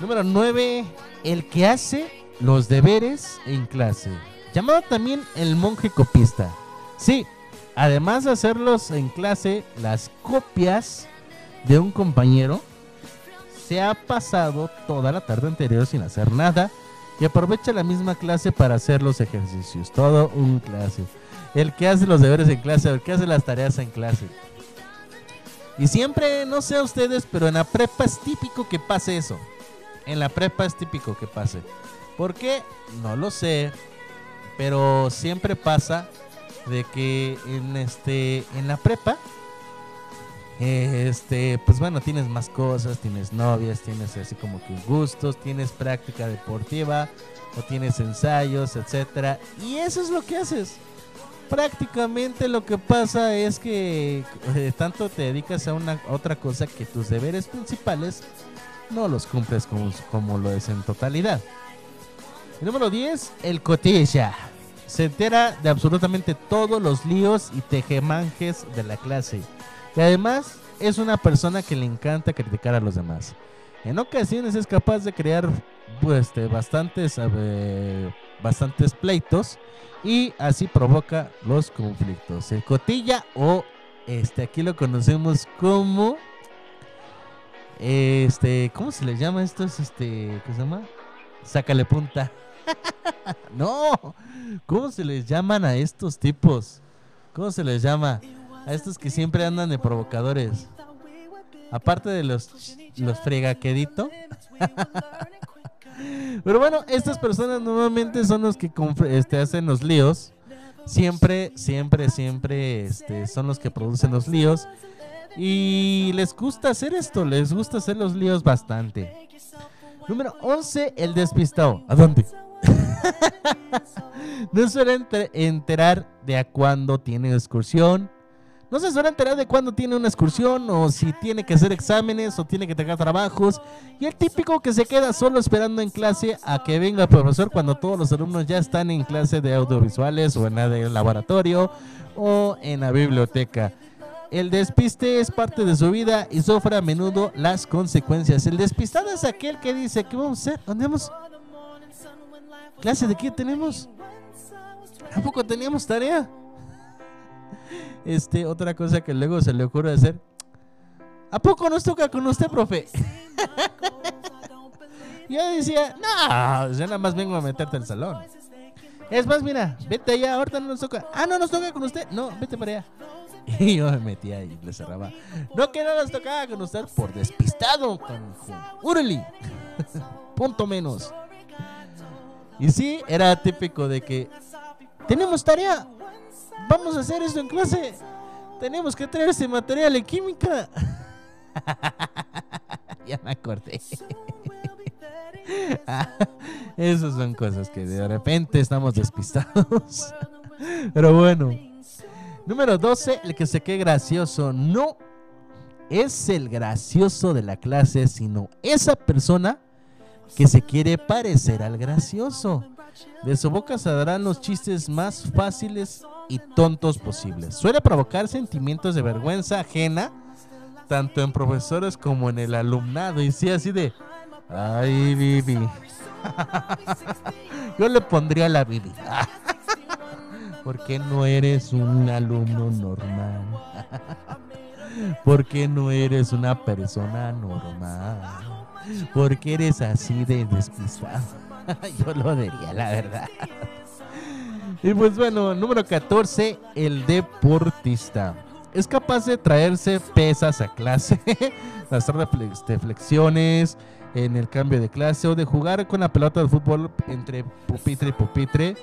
Speaker 1: Número 9. El que hace los deberes en clase. Llamado también el monje copista. Sí, además de hacerlos en clase, las copias de un compañero se ha pasado toda la tarde anterior sin hacer nada y aprovecha la misma clase para hacer los ejercicios. Todo un clase. El que hace los deberes en clase, el que hace las tareas en clase. Y siempre, no sé a ustedes, pero en la prepa es típico que pase eso. En la prepa es típico que pase. ¿Por qué? No lo sé. Pero siempre pasa de que en este en la prepa este pues bueno tienes más cosas tienes novias tienes así como que gustos tienes práctica deportiva o tienes ensayos etcétera y eso es lo que haces prácticamente lo que pasa es que eh, tanto te dedicas a una otra cosa que tus deberes principales no los cumples como, como lo es en totalidad número 10 el cotilla se entera de absolutamente todos los líos y tejemanjes de la clase. Y además es una persona que le encanta criticar a los demás. En ocasiones es capaz de crear pues, este, bastantes, bastantes pleitos y así provoca los conflictos. El cotilla o este aquí lo conocemos como este, ¿cómo se le llama esto? Es este, ¿qué se llama? Sácale punta. no, ¿cómo se les llaman a estos tipos? ¿Cómo se les llama? A estos que siempre andan de provocadores. Aparte de los, los. Pero bueno, estas personas normalmente son los que este, hacen los líos. Siempre, siempre, siempre este, son los que producen los líos. Y les gusta hacer esto, les gusta hacer los líos bastante. Número 11, el despistado. ¿A dónde? no suele enter- enterar de a cuándo tiene excursión. No se suele enterar de cuándo tiene una excursión o si tiene que hacer exámenes o tiene que entregar trabajos. Y el típico que se queda solo esperando en clase a que venga el profesor cuando todos los alumnos ya están en clase de audiovisuales o en la laboratorio o en la biblioteca. El despiste es parte de su vida y sufre a menudo las consecuencias. El despistado es aquel que dice, ¿qué vamos a hacer? ¿Dónde vamos? ¿Clase de qué tenemos? ¿A poco teníamos tarea? Este, otra cosa que luego se le ocurre hacer. ¿A poco nos toca con usted, profe? Yo decía, no, yo nada más vengo a meterte al salón. Es más, mira, vete allá, ahorita no nos toca. Ah, no nos toca con usted. No, vete para allá. Y yo me metía y le cerraba. No que no nos tocaba con usted por despistado, canijo. ¡Órale! Punto menos. Y sí, era típico de que tenemos tarea. Vamos a hacer esto en clase. Tenemos que traer ese material en química. ya me acordé. Esas son cosas que de repente estamos despistados. Pero bueno. Número 12, el que se quede gracioso. No es el gracioso de la clase, sino esa persona que se quiere parecer al gracioso. De su boca saldrán los chistes más fáciles y tontos posibles. Suele provocar sentimientos de vergüenza ajena, tanto en profesores como en el alumnado. Y sí, así de, ay, Bibi. Yo le pondría la Bibi. ¿Por qué no eres un alumno normal? ¿Por qué no eres una persona normal? ¿Por qué eres así de despistado? Yo lo diría, la verdad. Y pues bueno, número 14, el deportista. Es capaz de traerse pesas a clase, hacer flexiones en el cambio de clase o de jugar con la pelota de fútbol entre pupitre y pupitre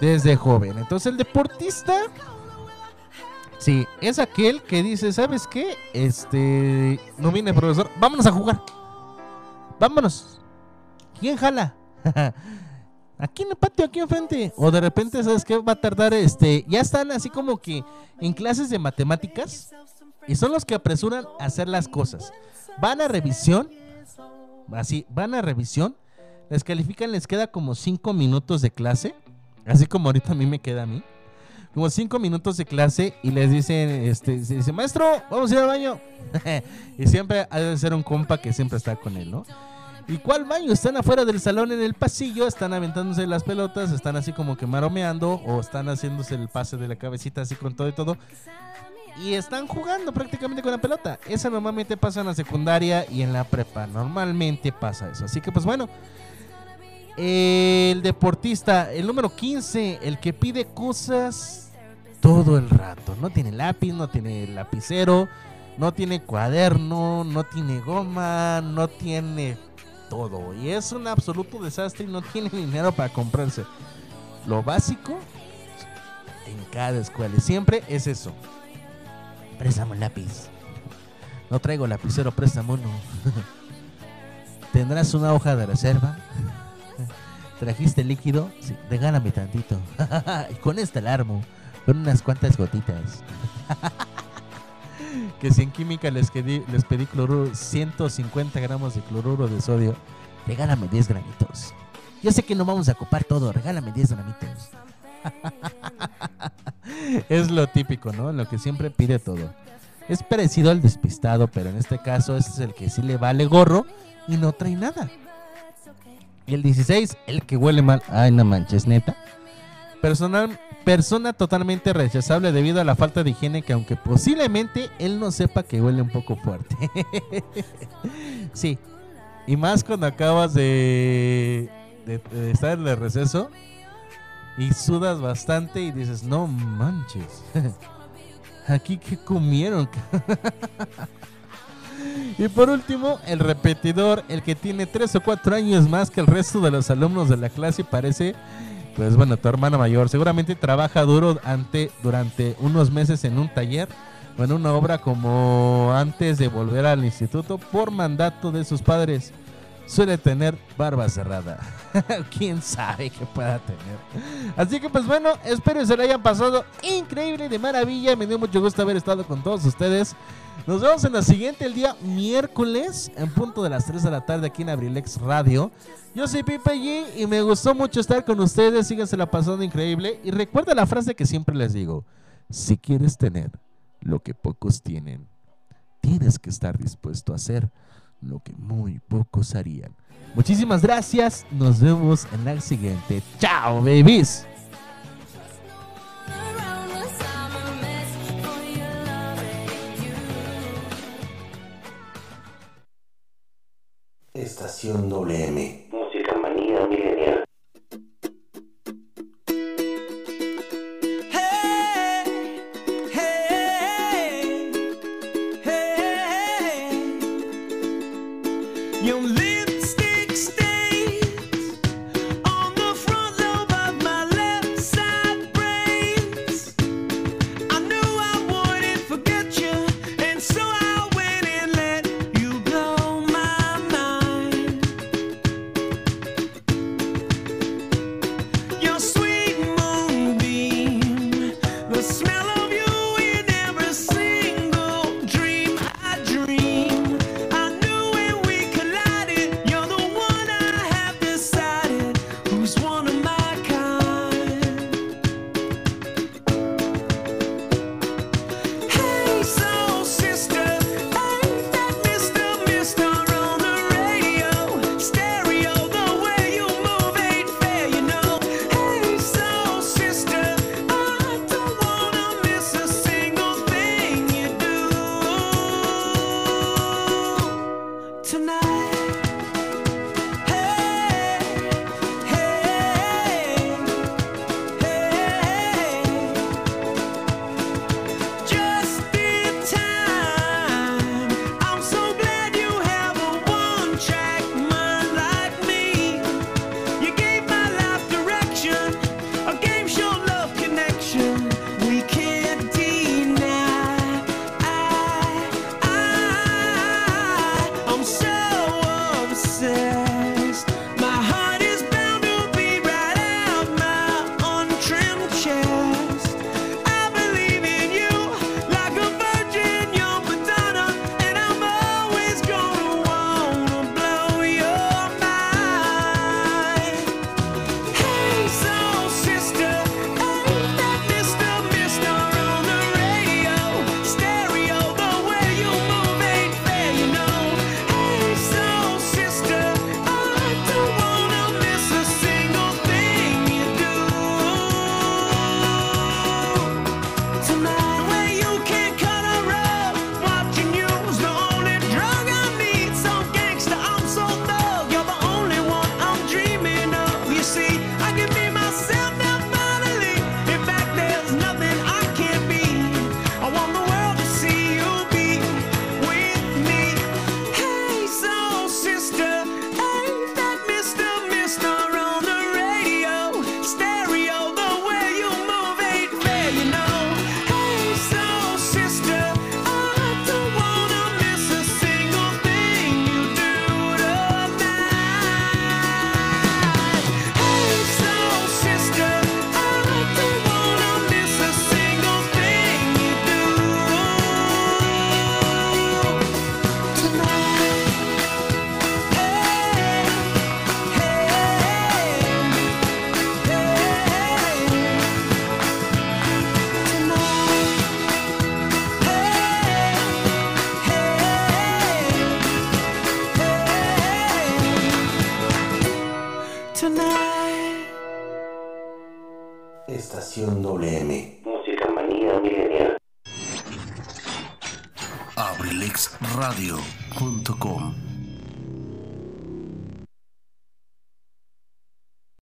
Speaker 1: desde joven. Entonces el deportista, sí, es aquel que dice, ¿sabes qué? Este, no viene profesor, vámonos a jugar. Vámonos. ¿Quién jala? aquí en el patio, aquí enfrente. O de repente, ¿sabes qué? Va a tardar, este, ya están así como que en clases de matemáticas y son los que apresuran a hacer las cosas. Van a revisión, así, van a revisión, les califican, les queda como 5 minutos de clase, así como ahorita a mí me queda a mí. Como cinco minutos de clase y les dicen, este, dice, maestro, vamos a ir al baño. y siempre ha de ser un compa que siempre está con él, ¿no? ¿Y cuál baño? Están afuera del salón en el pasillo, están aventándose las pelotas, están así como que maromeando o están haciéndose el pase de la cabecita así con todo y todo. Y están jugando prácticamente con la pelota. Eso normalmente pasa en la secundaria y en la prepa. Normalmente pasa eso. Así que pues bueno. El deportista, el número 15, el que pide cosas todo el rato. No tiene lápiz, no tiene lapicero, no tiene cuaderno, no tiene goma, no tiene todo. Y es un absoluto desastre y no tiene dinero para comprarse. Lo básico en cada escuela. Siempre es eso. Préstame lápiz. No traigo lapicero, préstame uno. ¿Tendrás una hoja de reserva? ¿Trajiste líquido? Sí, regálame tantito. y con esta la armo, con unas cuantas gotitas. que si en química les, quedí- les pedí cloruro, 150 gramos de cloruro de sodio, regálame 10 granitos. Yo sé que no vamos a ocupar todo, regálame 10 granitos. es lo típico, ¿no? Lo que siempre pide todo. Es parecido al despistado, pero en este caso este es el que sí le vale gorro y no trae nada. Y el 16, el que huele mal. Ay, no manches, neta. Personal, persona totalmente rechazable debido a la falta de higiene que aunque posiblemente él no sepa que huele un poco fuerte. sí. Y más cuando acabas de, de- estar en el receso y sudas bastante y dices, no manches. Aquí que comieron. y por último, el repetidor, el que tiene tres o cuatro años más que el resto de los alumnos de la clase parece, pues bueno, tu hermana mayor. Seguramente trabaja duro ante, durante unos meses en un taller o en una obra como antes de volver al instituto por mandato de sus padres. Suele tener barba cerrada. Quién sabe qué pueda tener. Así que pues bueno, espero que se le hayan pasado increíble de maravilla. Me dio mucho gusto haber estado con todos ustedes. Nos vemos en la siguiente, el día miércoles, en punto de las 3 de la tarde aquí en Abrilex Radio. Yo soy Pipe G y me gustó mucho estar con ustedes. Síganse la pasando increíble. Y recuerda la frase que siempre les digo: si quieres tener lo que pocos tienen, tienes que estar dispuesto a hacer lo que muy pocos harían. Muchísimas gracias. Nos vemos en la siguiente. Chao, babies.
Speaker 3: Estación WM.